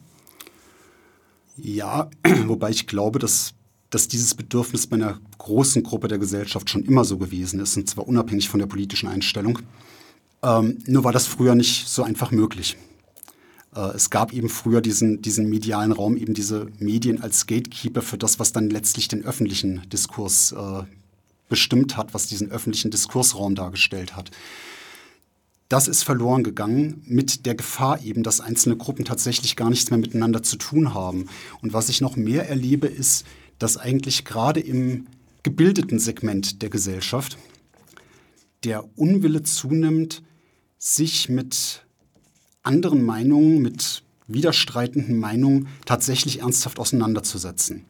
Ja, wobei ich glaube, dass dass dieses Bedürfnis bei einer großen Gruppe der Gesellschaft schon immer so gewesen ist, und zwar unabhängig von der politischen Einstellung. Ähm, nur war das früher nicht so einfach möglich. Äh, es gab eben früher diesen, diesen medialen Raum, eben diese Medien als Gatekeeper für das, was dann letztlich den öffentlichen Diskurs äh, bestimmt hat, was diesen öffentlichen Diskursraum dargestellt hat. Das ist verloren gegangen mit der Gefahr eben, dass einzelne Gruppen tatsächlich gar nichts mehr miteinander zu tun haben. Und was ich noch mehr erlebe, ist, dass eigentlich gerade im gebildeten Segment der Gesellschaft der Unwille zunimmt, sich mit anderen Meinungen, mit widerstreitenden Meinungen tatsächlich ernsthaft auseinanderzusetzen.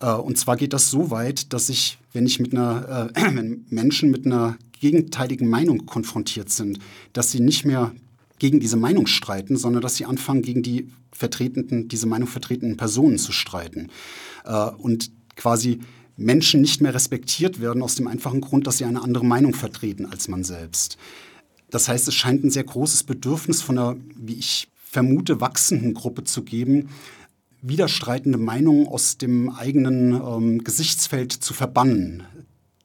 Äh, und zwar geht das so weit, dass ich, wenn ich mit einer, äh, wenn Menschen mit einer gegenteiligen Meinung konfrontiert sind, dass sie nicht mehr gegen diese Meinung streiten, sondern dass sie anfangen, gegen die vertretenden, diese Meinung vertretenden Personen zu streiten. Äh, und quasi Menschen nicht mehr respektiert werden aus dem einfachen Grund, dass sie eine andere Meinung vertreten als man selbst. Das heißt, es scheint ein sehr großes Bedürfnis von einer, wie ich vermute, wachsenden Gruppe zu geben, widerstreitende Meinungen aus dem eigenen ähm, Gesichtsfeld zu verbannen,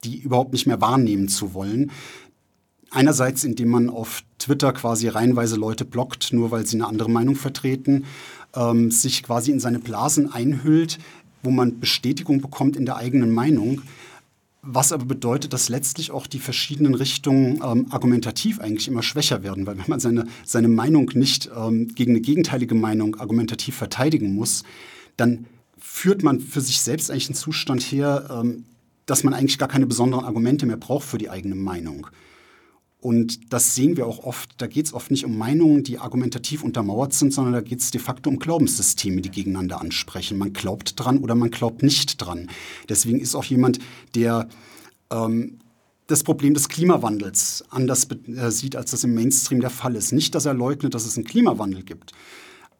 die überhaupt nicht mehr wahrnehmen zu wollen. einerseits, indem man auf Twitter quasi reihenweise Leute blockt, nur weil sie eine andere Meinung vertreten, ähm, sich quasi in seine Blasen einhüllt, wo man Bestätigung bekommt in der eigenen Meinung. Was aber bedeutet, dass letztlich auch die verschiedenen Richtungen ähm, argumentativ eigentlich immer schwächer werden, weil wenn man seine, seine Meinung nicht ähm, gegen eine gegenteilige Meinung argumentativ verteidigen muss, dann führt man für sich selbst eigentlich einen Zustand her, ähm, dass man eigentlich gar keine besonderen Argumente mehr braucht für die eigene Meinung. Und das sehen wir auch oft. Da geht es oft nicht um Meinungen, die argumentativ untermauert sind, sondern da geht es de facto um Glaubenssysteme, die gegeneinander ansprechen. Man glaubt dran oder man glaubt nicht dran. Deswegen ist auch jemand, der ähm, das Problem des Klimawandels anders äh, sieht, als das im Mainstream der Fall ist. Nicht, dass er leugnet, dass es einen Klimawandel gibt,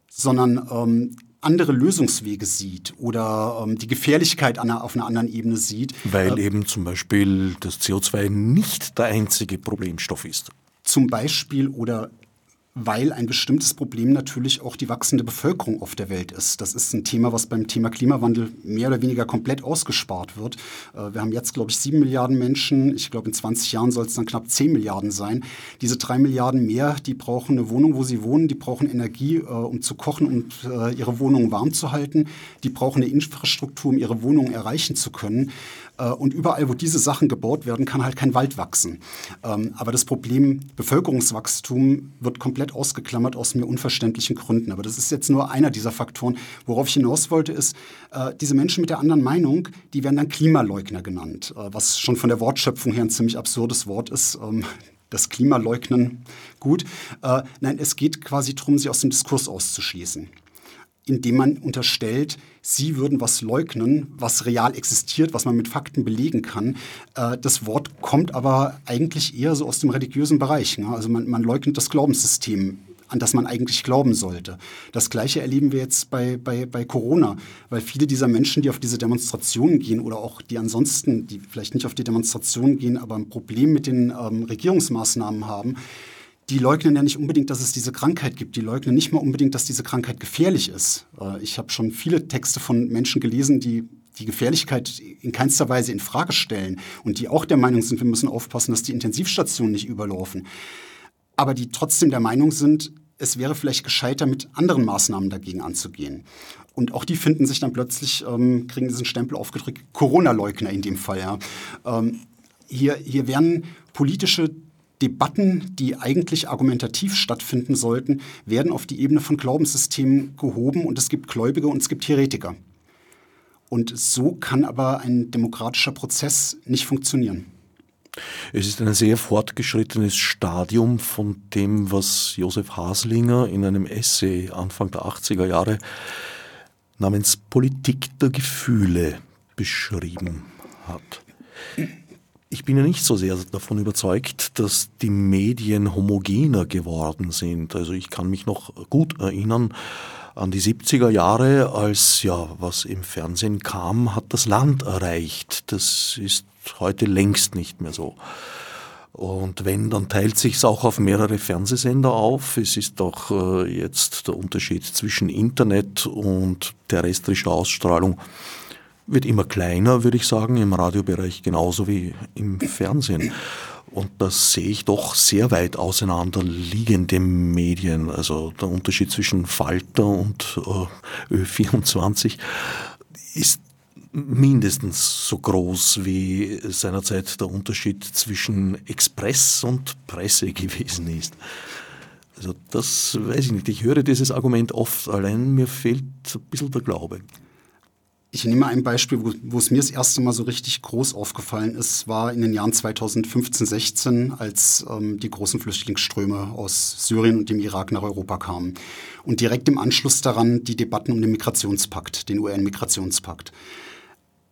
sondern ähm, andere Lösungswege sieht oder ähm, die Gefährlichkeit an, auf einer anderen Ebene sieht.
Weil äh, eben zum Beispiel das CO2 nicht der einzige Problemstoff ist.
Zum Beispiel oder weil ein bestimmtes Problem natürlich auch die wachsende Bevölkerung auf der Welt ist. Das ist ein Thema, was beim Thema Klimawandel mehr oder weniger komplett ausgespart wird. Äh, wir haben jetzt, glaube ich, sieben Milliarden Menschen. Ich glaube, in 20 Jahren soll es dann knapp zehn Milliarden sein. Diese drei Milliarden mehr, die brauchen eine Wohnung, wo sie wohnen. Die brauchen Energie, äh, um zu kochen und äh, ihre Wohnung warm zu halten. Die brauchen eine Infrastruktur, um ihre Wohnung erreichen zu können. Äh, und überall, wo diese Sachen gebaut werden, kann halt kein Wald wachsen. Ähm, aber das Problem Bevölkerungswachstum wird komplett ausgeklammert aus mir unverständlichen Gründen. Aber das ist jetzt nur einer dieser Faktoren. Worauf ich hinaus wollte, ist, äh, diese Menschen mit der anderen Meinung, die werden dann Klimaleugner genannt, äh, was schon von der Wortschöpfung her ein ziemlich absurdes Wort ist ähm, das Klimaleugnen gut. Nein, es geht quasi darum, sie aus dem Diskurs auszuschließen indem man unterstellt, sie würden was leugnen, was real existiert, was man mit Fakten belegen kann. Äh, das Wort kommt aber eigentlich eher so aus dem religiösen Bereich. Ne? Also man, man leugnet das Glaubenssystem an das man eigentlich glauben sollte. Das Gleiche erleben wir jetzt bei, bei, bei Corona, weil viele dieser Menschen, die auf diese Demonstrationen gehen oder auch die ansonsten, die vielleicht nicht auf die Demonstrationen gehen, aber ein Problem mit den ähm, Regierungsmaßnahmen haben, die leugnen ja nicht unbedingt, dass es diese Krankheit gibt. Die leugnen nicht mal unbedingt, dass diese Krankheit gefährlich ist. Äh, ich habe schon viele Texte von Menschen gelesen, die die Gefährlichkeit in keinster Weise in Frage stellen und die auch der Meinung sind, wir müssen aufpassen, dass die Intensivstationen nicht überlaufen. Aber die trotzdem der Meinung sind, es wäre vielleicht gescheiter, mit anderen Maßnahmen dagegen anzugehen. Und auch die finden sich dann plötzlich, ähm, kriegen diesen Stempel aufgedrückt, Corona-Leugner in dem Fall. Ja. Ähm, hier, hier werden politische Debatten, die eigentlich argumentativ stattfinden sollten, werden auf die Ebene von Glaubenssystemen gehoben und es gibt Gläubige und es gibt Heretiker. Und so kann aber ein demokratischer Prozess nicht funktionieren.
Es ist ein sehr fortgeschrittenes Stadium von dem, was Josef Haslinger in einem Essay Anfang der 80er Jahre namens Politik der Gefühle beschrieben hat. Ich bin ja nicht so sehr davon überzeugt, dass die Medien homogener geworden sind. Also ich kann mich noch gut erinnern an die 70er Jahre, als ja, was im Fernsehen kam, hat das Land erreicht. Das ist heute längst nicht mehr so. Und wenn, dann teilt sich es auch auf mehrere Fernsehsender auf. Es ist doch äh, jetzt der Unterschied zwischen Internet und terrestrischer Ausstrahlung wird immer kleiner, würde ich sagen, im Radiobereich genauso wie im Fernsehen. Und das sehe ich doch sehr weit auseinander liegende Medien. Also der Unterschied zwischen Falter und äh, Ö24 ist mindestens so groß wie seinerzeit der Unterschied zwischen Express und Presse gewesen ist. Also das weiß ich nicht. Ich höre dieses Argument oft, allein mir fehlt ein bisschen der Glaube.
Ich nehme ein Beispiel, wo, wo, es mir das erste Mal so richtig groß aufgefallen ist, war in den Jahren 2015, 16, als ähm, die großen Flüchtlingsströme aus Syrien und dem Irak nach Europa kamen. Und direkt im Anschluss daran die Debatten um den Migrationspakt, den UN-Migrationspakt.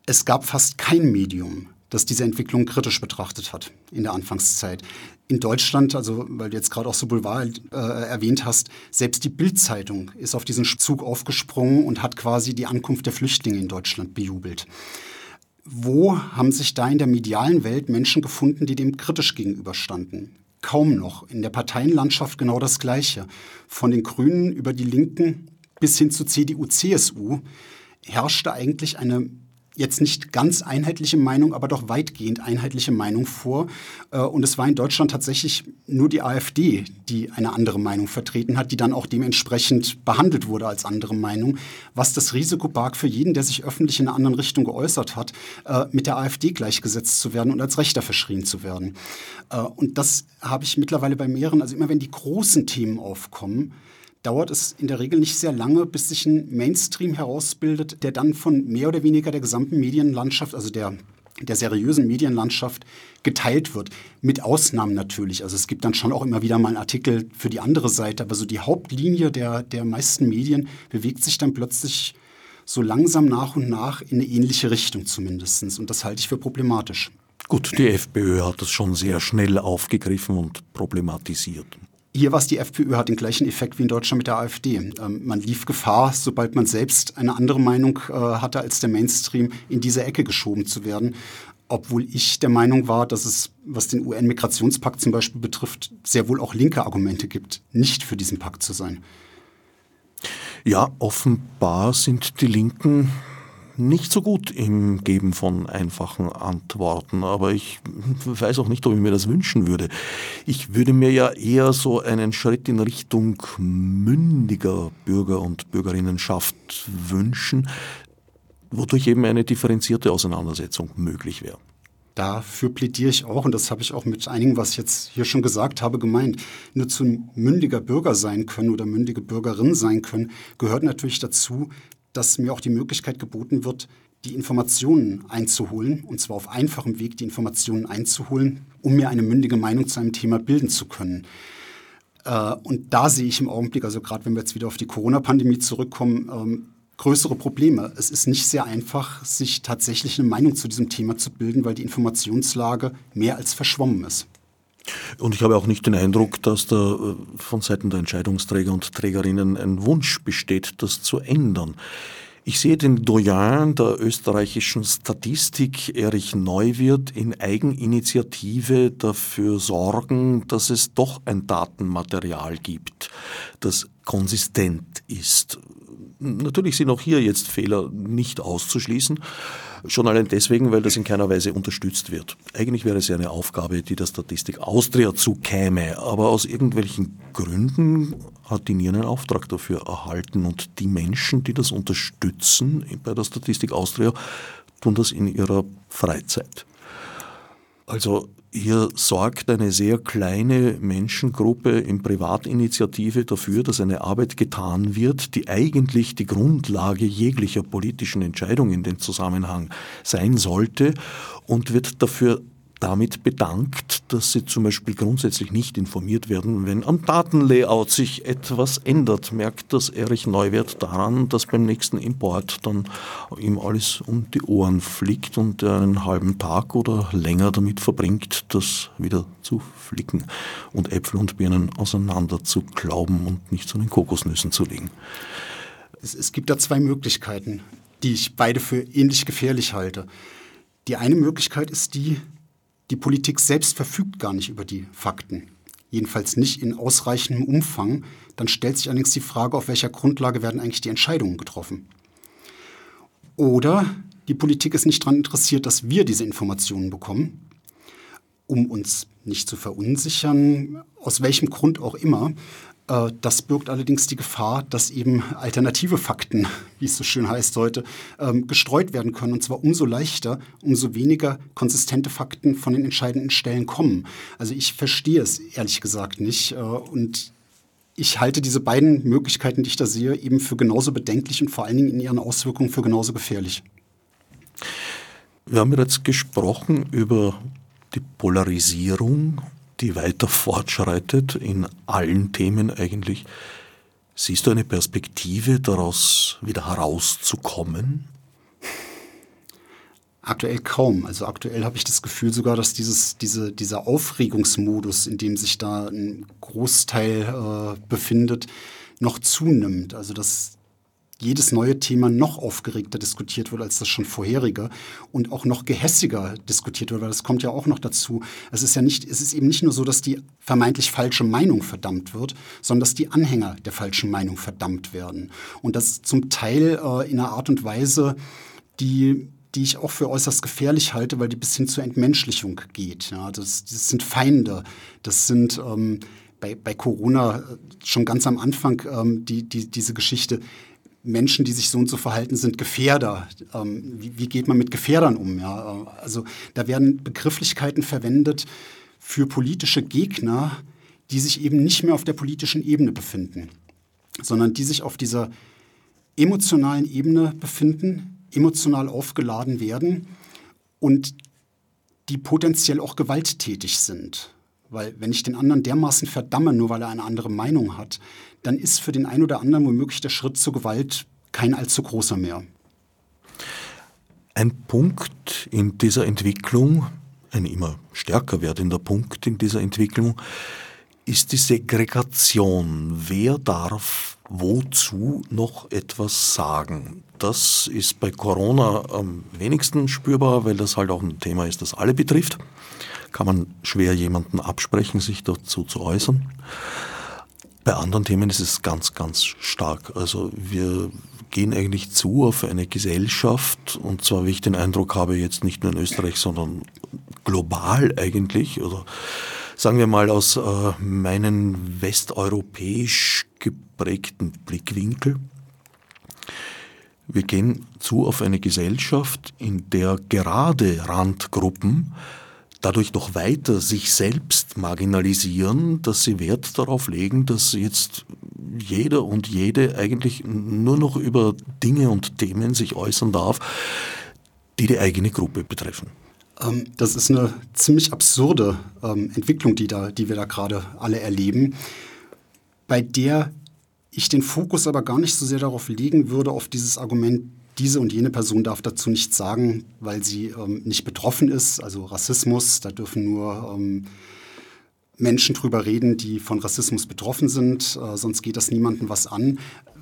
Es gab fast kein Medium, das diese Entwicklung kritisch betrachtet hat in der Anfangszeit. In Deutschland, also weil du jetzt gerade auch so Boulevard äh, erwähnt hast, selbst die Bild-Zeitung ist auf diesen Zug aufgesprungen und hat quasi die Ankunft der Flüchtlinge in Deutschland bejubelt. Wo haben sich da in der medialen Welt Menschen gefunden, die dem kritisch gegenüberstanden? Kaum noch. In der Parteienlandschaft genau das Gleiche. Von den Grünen über die Linken bis hin zu CDU, CSU herrschte eigentlich eine jetzt nicht ganz einheitliche Meinung, aber doch weitgehend einheitliche Meinung vor. Äh, und es war in Deutschland tatsächlich nur die AfD, die eine andere Meinung vertreten hat, die dann auch dementsprechend behandelt wurde als andere Meinung, was das Risiko barg für jeden, der sich öffentlich in einer anderen Richtung geäußert hat, äh, mit der AfD gleichgesetzt zu werden und als Rechter verschrien zu werden. Äh, und das habe ich mittlerweile bei mehreren, also immer wenn die großen Themen aufkommen, dauert es in der Regel nicht sehr lange, bis sich ein Mainstream herausbildet, der dann von mehr oder weniger der gesamten Medienlandschaft, also der der seriösen Medienlandschaft geteilt wird. Mit Ausnahmen natürlich. Also es gibt dann schon auch immer wieder mal einen Artikel für die andere Seite, aber so die Hauptlinie der, der meisten Medien bewegt sich dann plötzlich so langsam nach und nach in eine ähnliche Richtung zumindest. Und das halte ich für problematisch.
Gut, die FPÖ hat das schon sehr schnell aufgegriffen und problematisiert.
Hier war es die FPÖ, hat den gleichen Effekt wie in Deutschland mit der AfD. Ähm, man lief Gefahr, sobald man selbst eine andere Meinung äh, hatte als der Mainstream, in diese Ecke geschoben zu werden. Obwohl ich der Meinung war, dass es, was den UN-Migrationspakt zum Beispiel betrifft, sehr wohl auch linke Argumente gibt, nicht für diesen Pakt zu sein.
Ja, offenbar sind die Linken nicht so gut im Geben von einfachen Antworten, aber ich weiß auch nicht, ob ich mir das wünschen würde. Ich würde mir ja eher so einen Schritt in Richtung mündiger Bürger und Bürgerinnenschaft wünschen, wodurch eben eine differenzierte Auseinandersetzung möglich wäre.
Dafür plädiere ich auch, und das habe ich auch mit einigen, was ich jetzt hier schon gesagt habe, gemeint. Nur zu mündiger Bürger sein können oder mündige Bürgerin sein können, gehört natürlich dazu, dass mir auch die Möglichkeit geboten wird, die Informationen einzuholen, und zwar auf einfachem Weg die Informationen einzuholen, um mir eine mündige Meinung zu einem Thema bilden zu können. Äh, und da sehe ich im Augenblick, also gerade wenn wir jetzt wieder auf die Corona-Pandemie zurückkommen, ähm, größere Probleme. Es ist nicht sehr einfach, sich tatsächlich eine Meinung zu diesem Thema zu bilden, weil die Informationslage mehr als verschwommen ist.
Und ich habe auch nicht den Eindruck, dass da äh, von Seiten der Entscheidungsträger und Trägerinnen ein Wunsch besteht, das zu ändern. Ich sehe den Doyen der österreichischen Statistik, Erich Neuwirth, in Eigeninitiative dafür sorgen, dass es doch ein Datenmaterial gibt, das konsistent ist. Natürlich sind auch hier jetzt Fehler nicht auszuschließen. Schon allein deswegen, weil das in keiner Weise unterstützt wird. Eigentlich wäre es ja eine Aufgabe, die der Statistik Austria zukäme, aber aus irgendwelchen Gründen hat die nie einen Auftrag dafür erhalten und die Menschen, die das unterstützen bei der Statistik Austria, tun das in ihrer Freizeit. Also hier sorgt eine sehr kleine Menschengruppe in Privatinitiative dafür, dass eine Arbeit getan wird, die eigentlich die Grundlage jeglicher politischen Entscheidung in dem Zusammenhang sein sollte und wird dafür damit bedankt, dass sie zum Beispiel grundsätzlich nicht informiert werden, wenn am Datenlayout sich etwas ändert. Merkt das Erich Neuwert daran, dass beim nächsten Import dann ihm alles um die Ohren fliegt und er einen halben Tag oder länger damit verbringt, das wieder zu flicken und Äpfel und Birnen auseinander zu klauben und nicht zu den Kokosnüssen zu legen.
Es, es gibt da zwei Möglichkeiten, die ich beide für ähnlich gefährlich halte. Die eine Möglichkeit ist die, die Politik selbst verfügt gar nicht über die Fakten, jedenfalls nicht in ausreichendem Umfang. Dann stellt sich allerdings die Frage, auf welcher Grundlage werden eigentlich die Entscheidungen getroffen. Oder die Politik ist nicht daran interessiert, dass wir diese Informationen bekommen, um uns nicht zu verunsichern, aus welchem Grund auch immer, das birgt allerdings die Gefahr, dass eben alternative Fakten, wie es so schön heißt heute, ähm, gestreut werden können. Und zwar umso leichter, umso weniger konsistente Fakten von den entscheidenden Stellen kommen. Also ich verstehe es ehrlich gesagt nicht. Äh, und ich halte diese beiden Möglichkeiten, die ich da sehe, eben für genauso bedenklich und vor allen Dingen in ihren Auswirkungen für genauso gefährlich.
Wir haben jetzt gesprochen über die Polarisierung die weiter fortschreitet in allen Themen eigentlich. Siehst du eine Perspektive, daraus wieder herauszukommen?
Aktuell kaum. Also aktuell habe ich das Gefühl sogar, dass dieses, diese, dieser Aufregungsmodus, in dem sich da ein Großteil äh, befindet, noch zunimmt. Also dass jedes neue Thema noch aufgeregter diskutiert wird als das schon vorherige und auch noch gehässiger diskutiert wird, weil das kommt ja auch noch dazu. Es ist ja nicht, es ist eben nicht nur so, dass die vermeintlich falsche Meinung verdammt wird, sondern dass die Anhänger der falschen Meinung verdammt werden. Und das zum Teil äh, in einer Art und Weise, die die ich auch für äußerst gefährlich halte, weil die bis hin zur Entmenschlichung geht. Ja, das, das sind Feinde. Das sind ähm, bei, bei Corona schon ganz am Anfang ähm, die, die, diese Geschichte. Menschen, die sich so und so verhalten, sind Gefährder. Ähm, wie, wie, geht man mit Gefährdern um? Ja? Also da werden Begrifflichkeiten verwendet für politische Gegner, die sich eben nicht mehr auf der politischen Ebene befinden, sondern die sich auf dieser emotionalen Ebene befinden, emotional aufgeladen werden und die potenziell auch gewalttätig sind. Weil wenn ich den anderen dermaßen verdamme, nur weil er eine andere Meinung hat, dann ist für den einen oder anderen womöglich der Schritt zur Gewalt kein allzu großer mehr.
Ein Punkt in dieser Entwicklung, ein immer stärker werdender Punkt in dieser Entwicklung, ist die Segregation. Wer darf wozu noch etwas sagen? Das ist bei Corona am wenigsten spürbar, weil das halt auch ein Thema ist, das alle betrifft. Kann man schwer jemanden absprechen, sich dazu zu äußern. Bei anderen Themen ist es ganz, ganz stark. Also wir gehen eigentlich zu auf eine Gesellschaft, und zwar, wie ich den Eindruck habe, jetzt nicht nur in Österreich, sondern global eigentlich, oder sagen wir mal aus äh, meinen westeuropäisch geprägten Blickwinkel. Wir gehen zu auf eine Gesellschaft, in der gerade Randgruppen dadurch noch weiter sich selbst marginalisieren, dass sie Wert darauf legen, dass jetzt jeder und jede eigentlich nur noch über Dinge und Themen sich äußern darf, die die eigene Gruppe betreffen.
Ähm, das ist eine ziemlich absurde ähm, Entwicklung, die, da, die wir da gerade alle erleben, bei der ich den Fokus aber gar nicht so sehr darauf legen würde, auf dieses Argument, diese und jene Person darf dazu nichts sagen, weil sie ähm, nicht betroffen ist. Also Rassismus, da dürfen nur ähm, Menschen drüber reden, die von Rassismus betroffen sind, äh, sonst geht das niemandem was an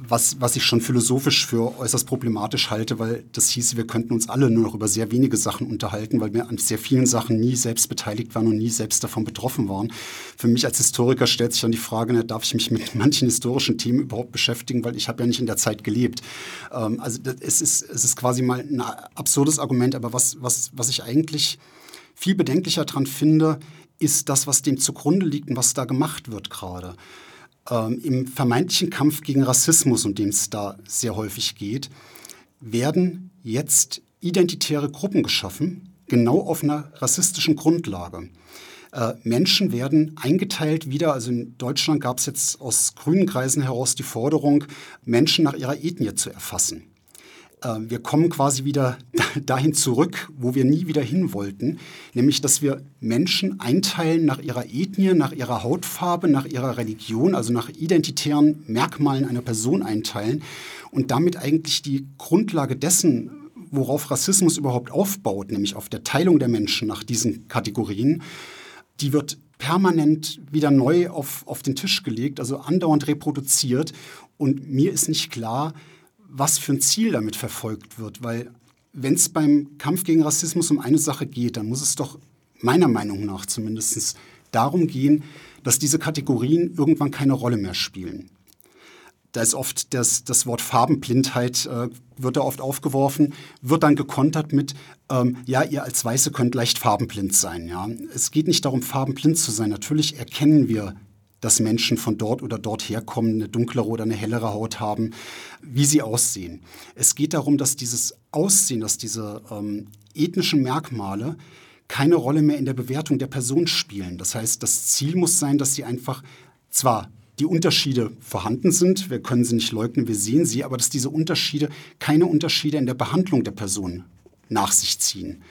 was, was ich schon philosophisch für äußerst problematisch halte, weil das hieß, wir könnten uns alle nur noch über sehr wenige Sachen unterhalten, weil wir an sehr vielen Sachen nie selbst beteiligt waren und nie selbst davon betroffen waren. Für mich als Historiker stellt sich dann die Frage, na, darf ich mich mit manchen historischen Themen überhaupt beschäftigen, weil ich habe ja nicht in der Zeit gelebt. Ähm, also das, es, ist, es ist quasi mal ein absurdes Argument, aber was, was, was ich eigentlich viel bedenklicher daran finde, ist das, was dem zugrunde liegt und was da gemacht wird gerade ähm, im vermeintlichen Kampf gegen Rassismus, um den es da sehr häufig geht, werden jetzt identitäre Gruppen geschaffen, genau auf einer rassistischen Grundlage. Äh, Menschen werden eingeteilt wieder, also in Deutschland gab es jetzt aus grünen Kreisen heraus die Forderung, Menschen nach ihrer Ethnie zu erfassen. Ähm, wir kommen quasi wieder dahin zurück, wo wir nie wieder hin wollten, nämlich dass wir Menschen einteilen nach ihrer Ethnie, nach ihrer Hautfarbe, nach ihrer Religion, also nach identitären Merkmalen einer Person einteilen und damit eigentlich die Grundlage dessen, worauf Rassismus überhaupt aufbaut, nämlich auf der Teilung der Menschen nach diesen Kategorien, die wird permanent wieder neu auf, auf den Tisch gelegt, also andauernd reproduziert. Und mir ist nicht klar, was für ein Ziel damit verfolgt wird. Weil wenn es beim Kampf gegen Rassismus um eine Sache geht, dann muss es doch meiner Meinung nach zumindest darum gehen, dass diese Kategorien irgendwann keine Rolle mehr spielen. Da ist oft das, das Wort Farbenblindheit, äh, wird da oft aufgeworfen, wird dann gekontert mit, ähm, ja, ihr als Weiße könnt leicht farbenblind sein. Ja? Es geht nicht darum, farbenblind zu sein. Natürlich erkennen wir dass Menschen von dort oder dort herkommen, eine dunklere oder eine hellere Haut haben, wie sie aussehen. Es geht darum, dass dieses Aussehen, dass diese ähm, ethnischen Merkmale keine Rolle mehr in der Bewertung der Person spielen. Das heißt, das Ziel muss sein, dass sie einfach zwar die Unterschiede vorhanden sind, wir können sie nicht leugnen, wir sehen sie, aber dass diese Unterschiede keine Unterschiede in der Behandlung der Person nach sich ziehen.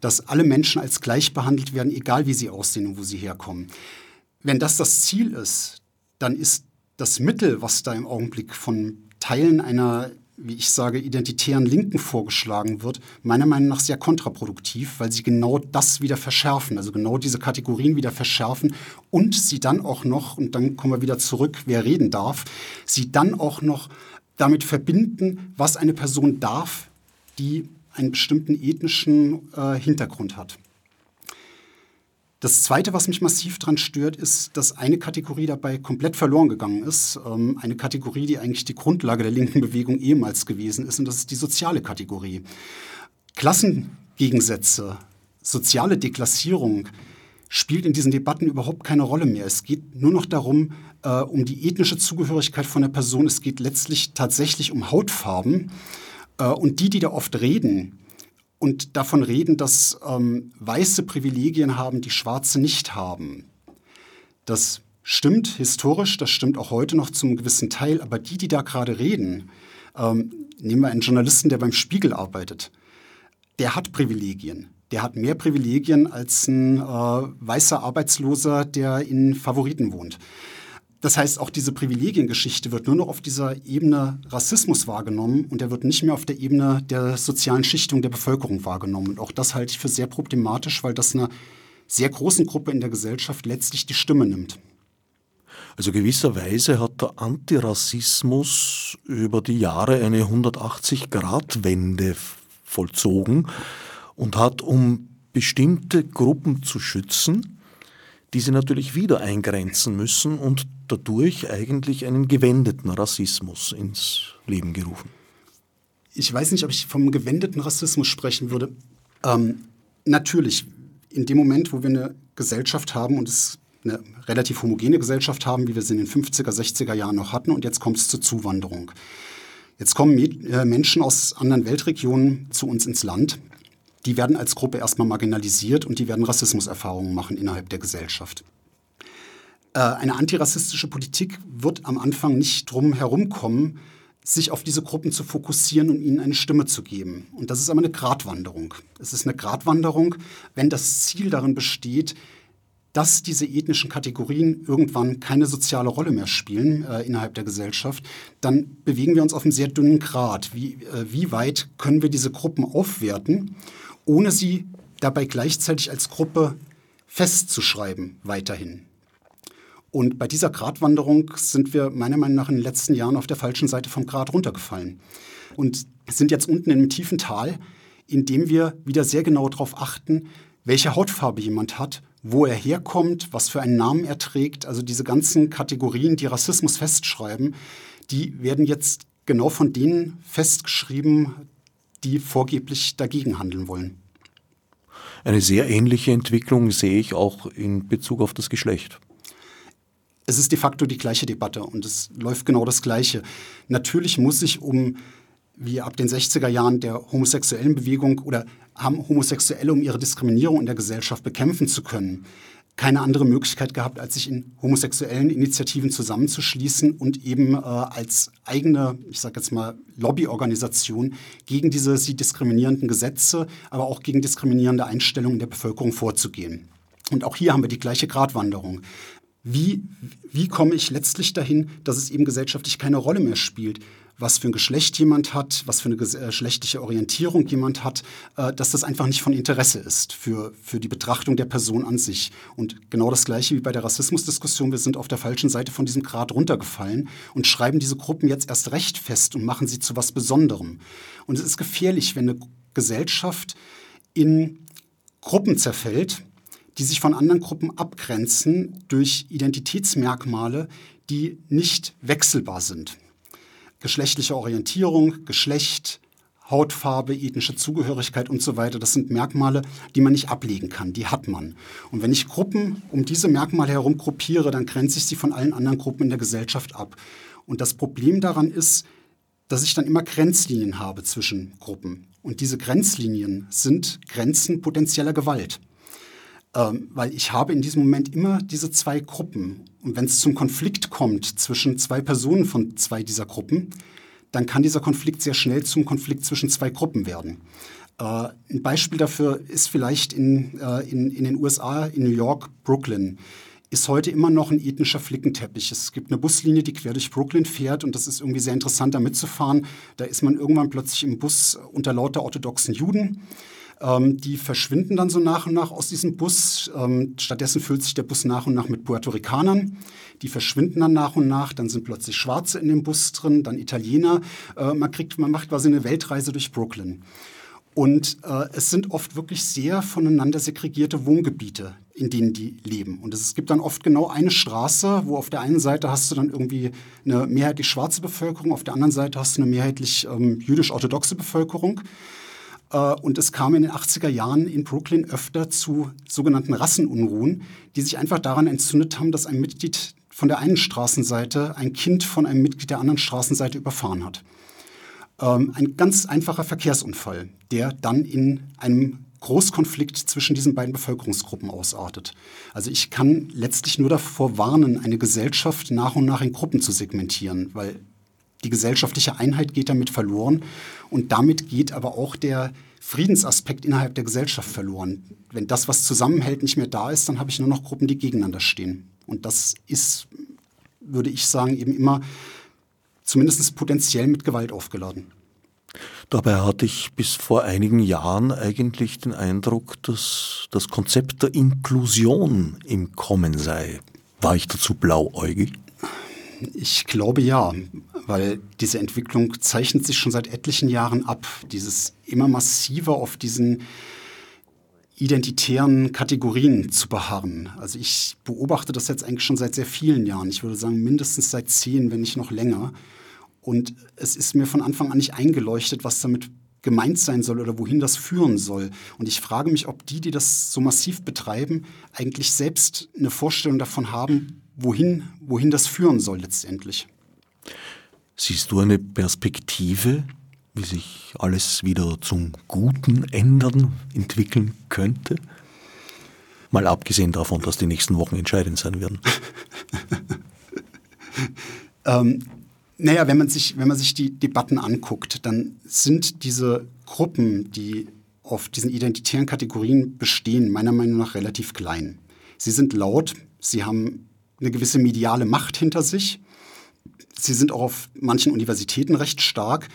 Dass alle Menschen als gleich behandelt werden, egal wie sie aussehen und wo sie herkommen. Wenn das das Ziel ist, dann ist das Mittel, was da im Augenblick von Teilen einer, wie ich sage, identitären Linken vorgeschlagen wird, meiner Meinung nach sehr kontraproduktiv, weil sie genau das wieder verschärfen, also genau diese Kategorien wieder verschärfen und sie dann auch noch, und dann kommen wir wieder zurück, wer reden darf, sie dann auch noch damit verbinden, was eine Person darf, die einen bestimmten ethnischen äh, Hintergrund hat. Das Zweite, was mich massiv daran stört, ist, dass eine Kategorie dabei komplett verloren gegangen ist. Ähm, eine Kategorie, die eigentlich die Grundlage der linken Bewegung ehemals gewesen ist, und das ist die soziale Kategorie. Klassengegensätze, soziale Deklassierung spielt in diesen Debatten überhaupt keine Rolle mehr. Es geht nur noch darum, äh, um die ethnische Zugehörigkeit von der Person. Es geht letztlich tatsächlich um Hautfarben. Äh, und die, die da oft reden und davon reden, dass ähm, Weiße Privilegien haben, die Schwarze nicht haben, das stimmt historisch, das stimmt auch heute noch zum gewissen Teil. Aber die, die da gerade reden, ähm, nehmen wir einen Journalisten, der beim Spiegel arbeitet, der hat Privilegien der hat mehr Privilegien als ein äh, weißer Arbeitsloser, der in Favoriten wohnt. Das heißt, auch diese Privilegiengeschichte wird nur noch auf dieser Ebene Rassismus wahrgenommen und er wird nicht mehr auf der Ebene der sozialen Schichtung der Bevölkerung wahrgenommen. Und auch das halte ich für sehr problematisch, weil das einer sehr großen Gruppe in der Gesellschaft letztlich die Stimme nimmt.
Also gewisserweise hat der Antirassismus über die Jahre eine 180-Grad-Wende vollzogen und hat, um bestimmte Gruppen zu schützen, diese natürlich wieder eingrenzen müssen und dadurch eigentlich einen gewendeten Rassismus ins Leben gerufen.
Ich weiß nicht, ob ich vom gewendeten Rassismus sprechen würde. Ähm, natürlich, in dem Moment, wo wir eine Gesellschaft haben und es eine relativ homogene Gesellschaft haben, wie wir sie in den 50er, 60er Jahren noch hatten, und jetzt kommt es zur Zuwanderung. Jetzt kommen äh, Menschen aus anderen Weltregionen zu uns ins Land die werden als Gruppe erstmal marginalisiert und die werden Rassismuserfahrungen machen innerhalb der Gesellschaft. Äh, eine antirassistische Politik wird am Anfang nicht drum herumkommen, sich auf diese Gruppen zu fokussieren und ihnen eine Stimme zu geben. Und das ist aber eine Gratwanderung. Es ist eine Gratwanderung, wenn das Ziel darin besteht, dass diese ethnischen Kategorien irgendwann keine soziale Rolle mehr spielen äh, innerhalb der Gesellschaft, dann bewegen wir uns auf einem sehr dünnen Grad. Wie, äh, wie weit können wir diese Gruppen aufwerten ohne sie dabei gleichzeitig als Gruppe festzuschreiben weiterhin. Und bei dieser Gratwanderung sind wir meiner Meinung nach in den letzten Jahren auf der falschen Seite vom Grat runtergefallen und sind jetzt unten in einem tiefen Tal, in dem wir wieder sehr genau darauf achten, welche Hautfarbe jemand hat, wo er herkommt, was für einen Namen er trägt. Also diese ganzen Kategorien, die Rassismus festschreiben, die werden jetzt genau von denen festgeschrieben, die vorgeblich dagegen handeln wollen.
Eine sehr ähnliche Entwicklung sehe ich auch in Bezug auf das Geschlecht.
Es ist de facto die gleiche Debatte und es läuft genau das Gleiche. Natürlich muss sich um, wie ab den 60er Jahren der homosexuellen Bewegung oder haben Homosexuelle, um ihre Diskriminierung in der Gesellschaft bekämpfen zu können, keine andere Möglichkeit gehabt, als sich in homosexuellen Initiativen zusammenzuschließen und eben äh, als eigene, ich sage jetzt mal, Lobbyorganisation gegen diese sie diskriminierenden Gesetze, aber auch gegen diskriminierende Einstellungen der Bevölkerung vorzugehen. Und auch hier haben wir die gleiche Gratwanderung. Wie, wie komme ich letztlich dahin, dass es eben gesellschaftlich keine Rolle mehr spielt, was für ein Geschlecht jemand hat, was für eine äh, geschlechtliche Orientierung jemand hat, äh, dass das einfach nicht von Interesse ist für, für die Betrachtung der Person an sich. Und genau das Gleiche wie bei der Rassismusdiskussion, wir sind auf der falschen Seite von diesem Grad runtergefallen und schreiben diese Gruppen jetzt erst recht fest und machen sie zu was Besonderem. Und es ist gefährlich, wenn eine Gesellschaft in Gruppen zerfällt, die sich von anderen Gruppen abgrenzen durch Identitätsmerkmale, die nicht wechselbar sind geschlechtliche Orientierung, Geschlecht, Hautfarbe, ethnische Zugehörigkeit und so weiter, das sind Merkmale, die man nicht ablegen kann, die hat man. Und wenn ich Gruppen um diese Merkmale herum gruppiere, dann grenze ich sie von allen anderen Gruppen in der Gesellschaft ab. Und das Problem daran ist, dass ich dann immer Grenzlinien habe zwischen Gruppen. Und diese Grenzlinien sind Grenzen potenzieller Gewalt. Ähm, weil ich habe in diesem Moment immer diese zwei Gruppen. Und wenn es zum Konflikt kommt zwischen zwei Personen von zwei dieser Gruppen, dann kann dieser Konflikt sehr schnell zum Konflikt zwischen zwei Gruppen werden. Äh, ein Beispiel dafür ist vielleicht in, äh, in, in den USA, in New York, Brooklyn ist heute immer noch ein ethnischer Flickenteppich. Es gibt eine Buslinie, die quer durch Brooklyn fährt und das ist irgendwie sehr interessant, da mitzufahren. Da ist man irgendwann plötzlich im Bus unter lauter orthodoxen Juden. Ähm, die verschwinden dann so nach und nach aus diesem Bus. Ähm, stattdessen füllt sich der Bus nach und nach mit Puerto Ricanern. Die verschwinden dann nach und nach. Dann sind plötzlich Schwarze in dem Bus drin, dann Italiener. Äh, man, kriegt, man macht quasi eine Weltreise durch Brooklyn. Und äh, es sind oft wirklich sehr voneinander segregierte Wohngebiete, in denen die leben. Und es gibt dann oft genau eine Straße, wo auf der einen Seite hast du dann irgendwie eine mehrheitlich schwarze Bevölkerung, auf der anderen Seite hast du eine mehrheitlich ähm, jüdisch-orthodoxe Bevölkerung. Äh, und es kam in den 80er Jahren in Brooklyn öfter zu sogenannten Rassenunruhen, die sich einfach daran entzündet haben, dass ein Mitglied von der einen Straßenseite ein Kind von einem Mitglied der anderen Straßenseite überfahren hat. Ähm, ein ganz einfacher Verkehrsunfall, der dann in einem Großkonflikt zwischen diesen beiden Bevölkerungsgruppen ausartet. Also ich kann letztlich nur davor warnen, eine Gesellschaft nach und nach in Gruppen zu segmentieren, weil die gesellschaftliche Einheit geht damit verloren und damit geht aber auch der Friedensaspekt innerhalb der Gesellschaft verloren. Wenn das, was zusammenhält, nicht mehr da ist, dann habe ich nur noch Gruppen, die gegeneinander stehen. Und das ist, würde ich sagen, eben immer zumindest potenziell mit Gewalt aufgeladen.
Dabei hatte ich bis vor einigen Jahren eigentlich den Eindruck, dass das Konzept der Inklusion im Kommen sei. War ich dazu blauäugig?
Ich glaube ja, weil diese Entwicklung zeichnet sich schon seit etlichen Jahren ab. Dieses immer massiver auf diesen identitären Kategorien zu beharren. Also ich beobachte das jetzt eigentlich schon seit sehr vielen Jahren. Ich würde sagen mindestens seit zehn, wenn nicht noch länger. Und es ist mir von Anfang an nicht eingeleuchtet, was damit gemeint sein soll oder wohin das führen soll. Und ich frage mich, ob die, die das so massiv betreiben, eigentlich selbst eine Vorstellung davon haben, wohin, wohin das führen soll letztendlich.
Siehst du eine Perspektive, wie sich alles wieder zum Guten ändern, entwickeln könnte? Mal abgesehen davon, dass die nächsten Wochen entscheidend sein werden.
ähm, naja, wenn man, sich, wenn man sich die Debatten anguckt, dann sind diese Gruppen, die auf diesen identitären Kategorien bestehen, meiner Meinung nach relativ klein. Sie sind laut, sie haben eine gewisse mediale Macht hinter sich. Sie sind auch auf manchen Universitäten recht stark.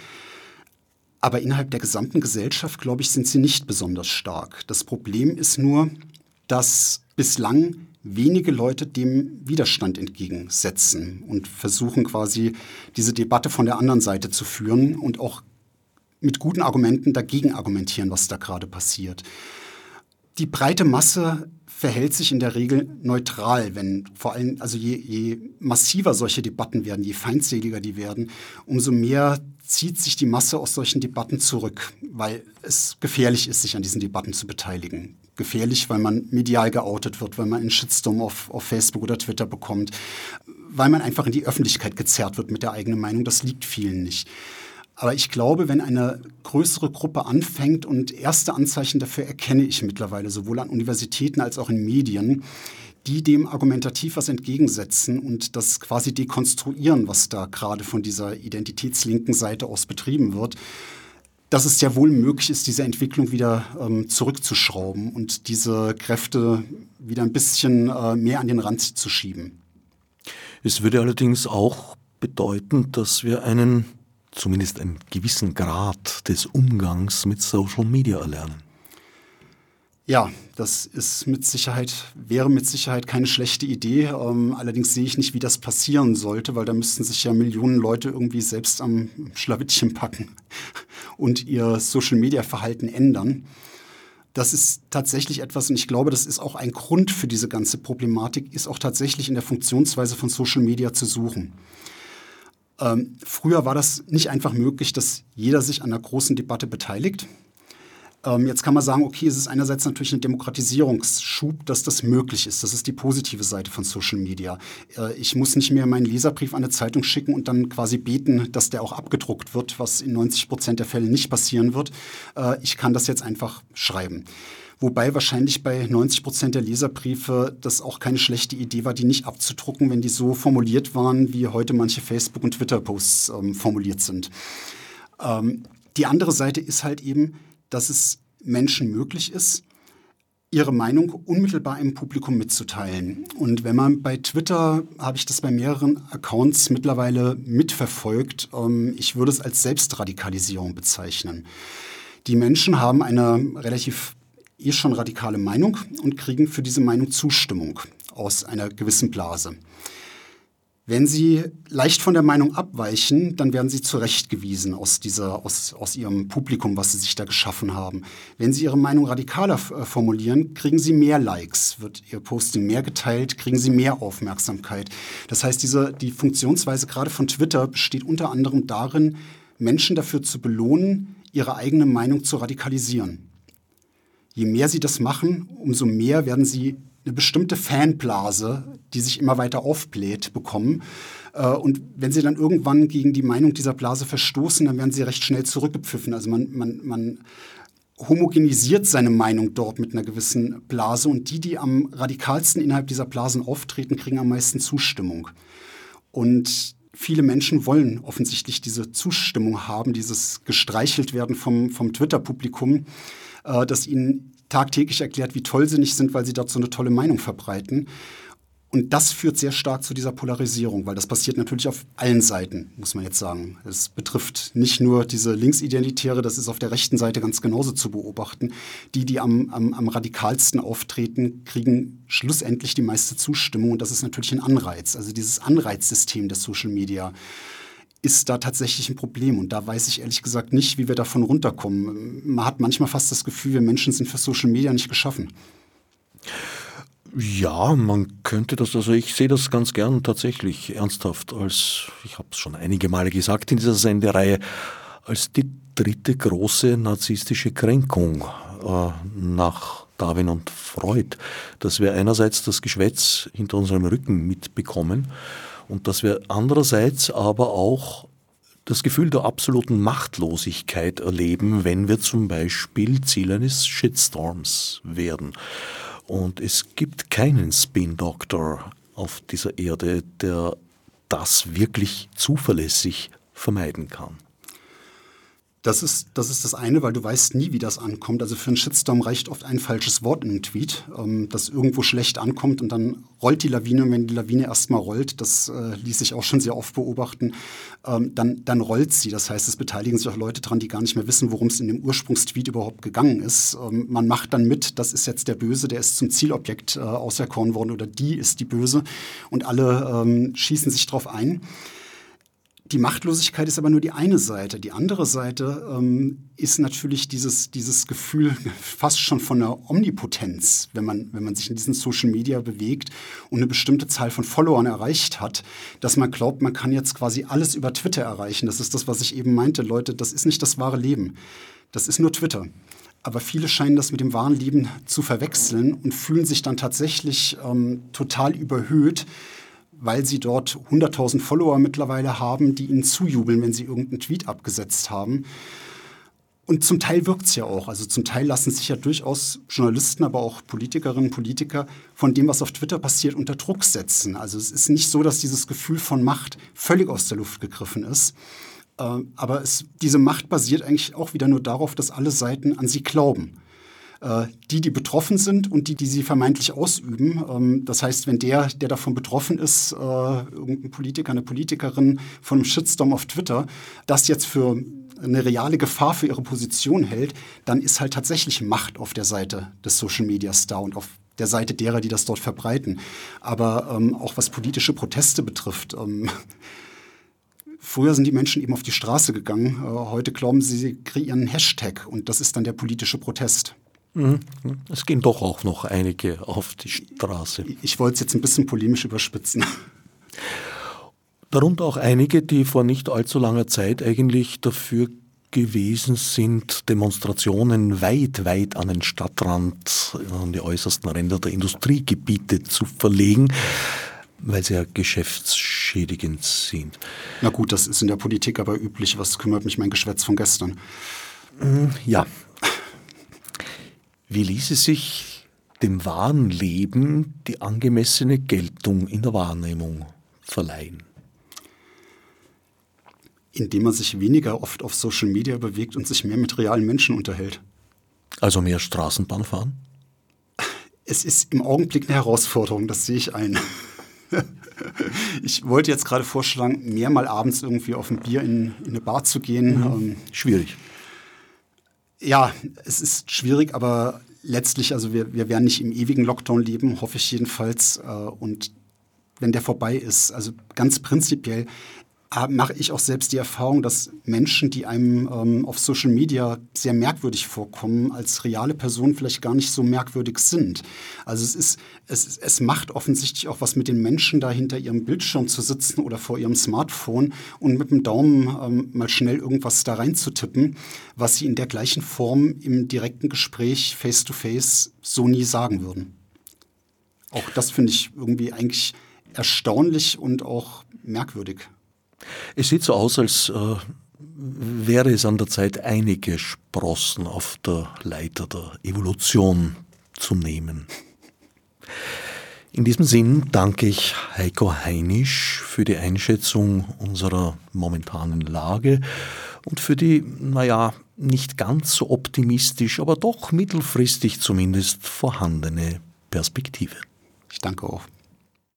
Aber innerhalb der gesamten Gesellschaft, glaube ich, sind sie nicht besonders stark. Das Problem ist nur, dass bislang wenige Leute dem Widerstand entgegensetzen und versuchen quasi diese Debatte von der anderen Seite zu führen und auch mit guten Argumenten dagegen argumentieren, was da gerade passiert. Die breite Masse verhält sich in der Regel neutral, wenn vor allem, also je, je massiver solche Debatten werden, je feindseliger die werden, umso mehr zieht sich die Masse aus solchen Debatten zurück, weil es gefährlich ist, sich an diesen Debatten zu beteiligen. Gefährlich, weil man medial geoutet wird, weil man einen Shitstorm auf, auf Facebook oder Twitter bekommt, weil man einfach in die Öffentlichkeit gezerrt wird mit der eigenen Meinung. Das liegt vielen nicht. Aber ich glaube, wenn eine größere Gruppe anfängt und erste Anzeichen dafür erkenne ich mittlerweile sowohl an Universitäten als auch in Medien, die dem argumentativ was entgegensetzen und das quasi dekonstruieren, was da gerade von dieser identitätslinken Seite aus betrieben wird, dass es ja wohl möglich ist, diese Entwicklung wieder ähm, zurückzuschrauben und diese Kräfte wieder ein bisschen äh, mehr an den Rand zu schieben.
Es würde allerdings auch bedeuten, dass wir einen zumindest einen gewissen Grad des Umgangs mit Social Media erlernen.
Ja, das ist mit Sicherheit, wäre mit Sicherheit keine schlechte Idee. Ähm, allerdings sehe ich nicht, wie das passieren sollte, weil da müssten sich ja Millionen Leute irgendwie selbst am Schlawittchen packen und ihr Social-Media-Verhalten ändern. Das ist tatsächlich etwas, und ich glaube, das ist auch ein Grund für diese ganze Problematik, ist auch tatsächlich in der Funktionsweise von Social Media zu suchen. Ähm, früher war das nicht einfach möglich, dass jeder sich an einer großen Debatte beteiligt. Ähm, jetzt kann man sagen, okay, es ist einerseits natürlich ein Demokratisierungsschub, dass das möglich ist. Das ist die positive Seite von Social Media. Äh, ich muss nicht mehr meinen Leserbrief an eine Zeitung schicken und dann quasi beten, dass der auch abgedruckt wird, was in 90 Prozent der Fälle nicht passieren wird. Äh, ich kann das jetzt einfach schreiben. Wobei wahrscheinlich bei 90 Prozent der Leserbriefe das auch keine schlechte Idee war, die nicht abzudrucken, wenn die so formuliert waren, wie heute manche Facebook- und Twitter-Posts ähm, formuliert sind. Ähm, die andere Seite ist halt eben, dass es Menschen möglich ist, ihre Meinung unmittelbar im Publikum mitzuteilen. Und wenn man bei Twitter, habe ich das bei mehreren Accounts mittlerweile mitverfolgt, ähm, ich würde es als Selbstradikalisierung bezeichnen. Die Menschen haben eine relativ eh schon radikale Meinung und kriegen für diese Meinung Zustimmung aus einer gewissen Blase. Wenn sie leicht von der Meinung abweichen, dann werden sie zurechtgewiesen aus, dieser, aus, aus ihrem Publikum, was sie sich da geschaffen haben. Wenn sie ihre Meinung radikaler äh, formulieren, kriegen sie mehr Likes, wird ihr Posting mehr geteilt, kriegen sie mehr Aufmerksamkeit. Das heißt, diese, die Funktionsweise gerade von Twitter besteht unter anderem darin, Menschen dafür zu belohnen, ihre eigene Meinung zu radikalisieren. Je mehr sie das machen, umso mehr werden sie eine bestimmte Fanblase, die sich immer weiter aufbläht, bekommen. Äh, und wenn sie dann irgendwann gegen die Meinung dieser Blase verstoßen, dann werden sie recht schnell zurückgepfiffen. Also man, man, man homogenisiert seine Meinung dort mit einer gewissen Blase und die, die am radikalsten innerhalb dieser Blasen auftreten, kriegen am meisten Zustimmung. Und viele Menschen wollen offensichtlich diese Zustimmung haben, dieses gestreichelt werden vom, vom Twitter-Publikum, äh, das ihnen tagtäglich erklärt, wie toll sie nicht sind, weil sie so eine tolle Meinung verbreiten. Und das führt sehr stark zu dieser Polarisierung, weil das passiert natürlich auf allen Seiten, muss man jetzt sagen. Es betrifft nicht nur diese Linksidentitäre, das ist auf der rechten Seite ganz genauso zu beobachten. Die, die am, am, am radikalsten auftreten, kriegen schlussendlich die meiste Zustimmung und das ist natürlich ein Anreiz. Also dieses Anreizsystem der Social Media ist da tatsächlich ein Problem. Und da weiß ich ehrlich gesagt nicht, wie wir davon runterkommen. Man hat manchmal fast das Gefühl, wir Menschen sind für Social Media nicht geschaffen.
Ja, man könnte das, also ich sehe das ganz gern tatsächlich ernsthaft als, ich habe es schon einige Male gesagt in dieser Sendereihe, als die dritte große narzisstische Kränkung äh, nach Darwin und Freud, dass wir einerseits das Geschwätz hinter unserem Rücken mitbekommen und dass wir andererseits aber auch das Gefühl der absoluten Machtlosigkeit erleben, wenn wir zum Beispiel Ziel eines Shitstorms werden. Und es gibt keinen Spin-Doktor auf dieser Erde, der das wirklich zuverlässig vermeiden kann.
Das ist, das ist das eine, weil du weißt nie, wie das ankommt. Also für einen Shitstorm reicht oft ein falsches Wort in einem Tweet, ähm, das irgendwo schlecht ankommt und dann rollt die Lawine. Und wenn die Lawine erstmal rollt, das äh, ließ sich auch schon sehr oft beobachten, ähm, dann, dann rollt sie. Das heißt, es beteiligen sich auch Leute dran, die gar nicht mehr wissen, worum es in dem Ursprungstweet überhaupt gegangen ist. Ähm, man macht dann mit, das ist jetzt der Böse, der ist zum Zielobjekt äh, auserkoren worden oder die ist die Böse und alle ähm, schießen sich drauf ein. Die Machtlosigkeit ist aber nur die eine Seite. Die andere Seite ähm, ist natürlich dieses, dieses Gefühl fast schon von einer Omnipotenz, wenn man, wenn man sich in diesen Social Media bewegt und eine bestimmte Zahl von Followern erreicht hat, dass man glaubt, man kann jetzt quasi alles über Twitter erreichen. Das ist das, was ich eben meinte. Leute, das ist nicht das wahre Leben. Das ist nur Twitter. Aber viele scheinen das mit dem wahren Leben zu verwechseln und fühlen sich dann tatsächlich ähm, total überhöht, weil sie dort 100.000 Follower mittlerweile haben, die ihnen zujubeln, wenn sie irgendeinen Tweet abgesetzt haben. Und zum Teil wirkt es ja auch. Also zum Teil lassen sich ja durchaus Journalisten, aber auch Politikerinnen und Politiker von dem, was auf Twitter passiert, unter Druck setzen. Also es ist nicht so, dass dieses Gefühl von Macht völlig aus der Luft gegriffen ist. Ähm, aber es, diese Macht basiert eigentlich auch wieder nur darauf, dass alle Seiten an sie glauben. Äh, die, die betroffen sind und die, die sie vermeintlich ausüben. Ähm, das heißt, wenn der, der davon betroffen ist, äh, irgendein Politiker, eine Politikerin von einem Shitstorm auf Twitter, das jetzt für eine reale Gefahr für ihre Position hält, dann ist halt tatsächlich Macht auf der Seite des Social Medias da und auf der Seite derer, die das dort verbreiten. Aber ähm, auch was politische Proteste betrifft, ähm, Früher sind die Menschen eben auf die Straße gegangen. Äh, heute glauben sie, sie kreieren einen Hashtag und das ist dann der politische Protest.
Mhm. Es gehen doch auch noch einige auf die Straße.
Ich wollte es jetzt ein bisschen polemisch überspitzen.
Darunter auch einige, die vor nicht allzu langer Zeit eigentlich dafür gewesen sind, Demonstrationen weit, weit an den Stadtrand, an die äußersten Ränder der Industriegebiete zu verlegen, weil sie ja geschäftsschädigend sind.
Na gut, das ist in der Politik aber üblich. Was kümmert mich mein Geschwätz von gestern?
Ja, wie ließe sich dem wahren Leben die angemessene Geltung in der Wahrnehmung verleihen?
Indem man sich weniger oft auf Social Media bewegt und sich mehr mit realen Menschen unterhält.
Also mehr Straßenbahn fahren?
Es ist im Augenblick eine Herausforderung, das sehe ich ein. Ich wollte jetzt gerade vorschlagen, mehr mal abends irgendwie auf ein Bier in, in eine Bar zu gehen. Mhm.
Ähm, Schwierig.
Ja, es ist schwierig, aber letztlich, also wir, wir werden nicht im ewigen Lockdown leben, hoffe ich jedenfalls. Äh, und wenn der vorbei ist, also ganz prinzipiell, mache ich auch selbst die Erfahrung, dass Menschen, die einem ähm, auf Social Media sehr merkwürdig vorkommen, als reale Personen vielleicht gar nicht so merkwürdig sind. Also es ist, es, es macht offensichtlich auch was mit den Menschen, da hinter ihrem Bildschirm zu sitzen oder vor ihrem Smartphone und mit dem Daumen ähm, mal schnell irgendwas da reinzutippen, was sie in der gleichen Form im direkten Gespräch face-to-face -face so nie sagen würden. Auch das finde ich irgendwie eigentlich erstaunlich und auch merkwürdig.
Es sieht so aus, als äh, wäre es an der Zeit, einige Sprossen auf der Leiter der Evolution zu nehmen. In diesem Sinn danke ich Heiko Heinisch für die Einschätzung unserer momentanen Lage und für die, naja, nicht ganz so optimistisch, aber doch mittelfristig zumindest vorhandene Perspektive.
Ich danke auch.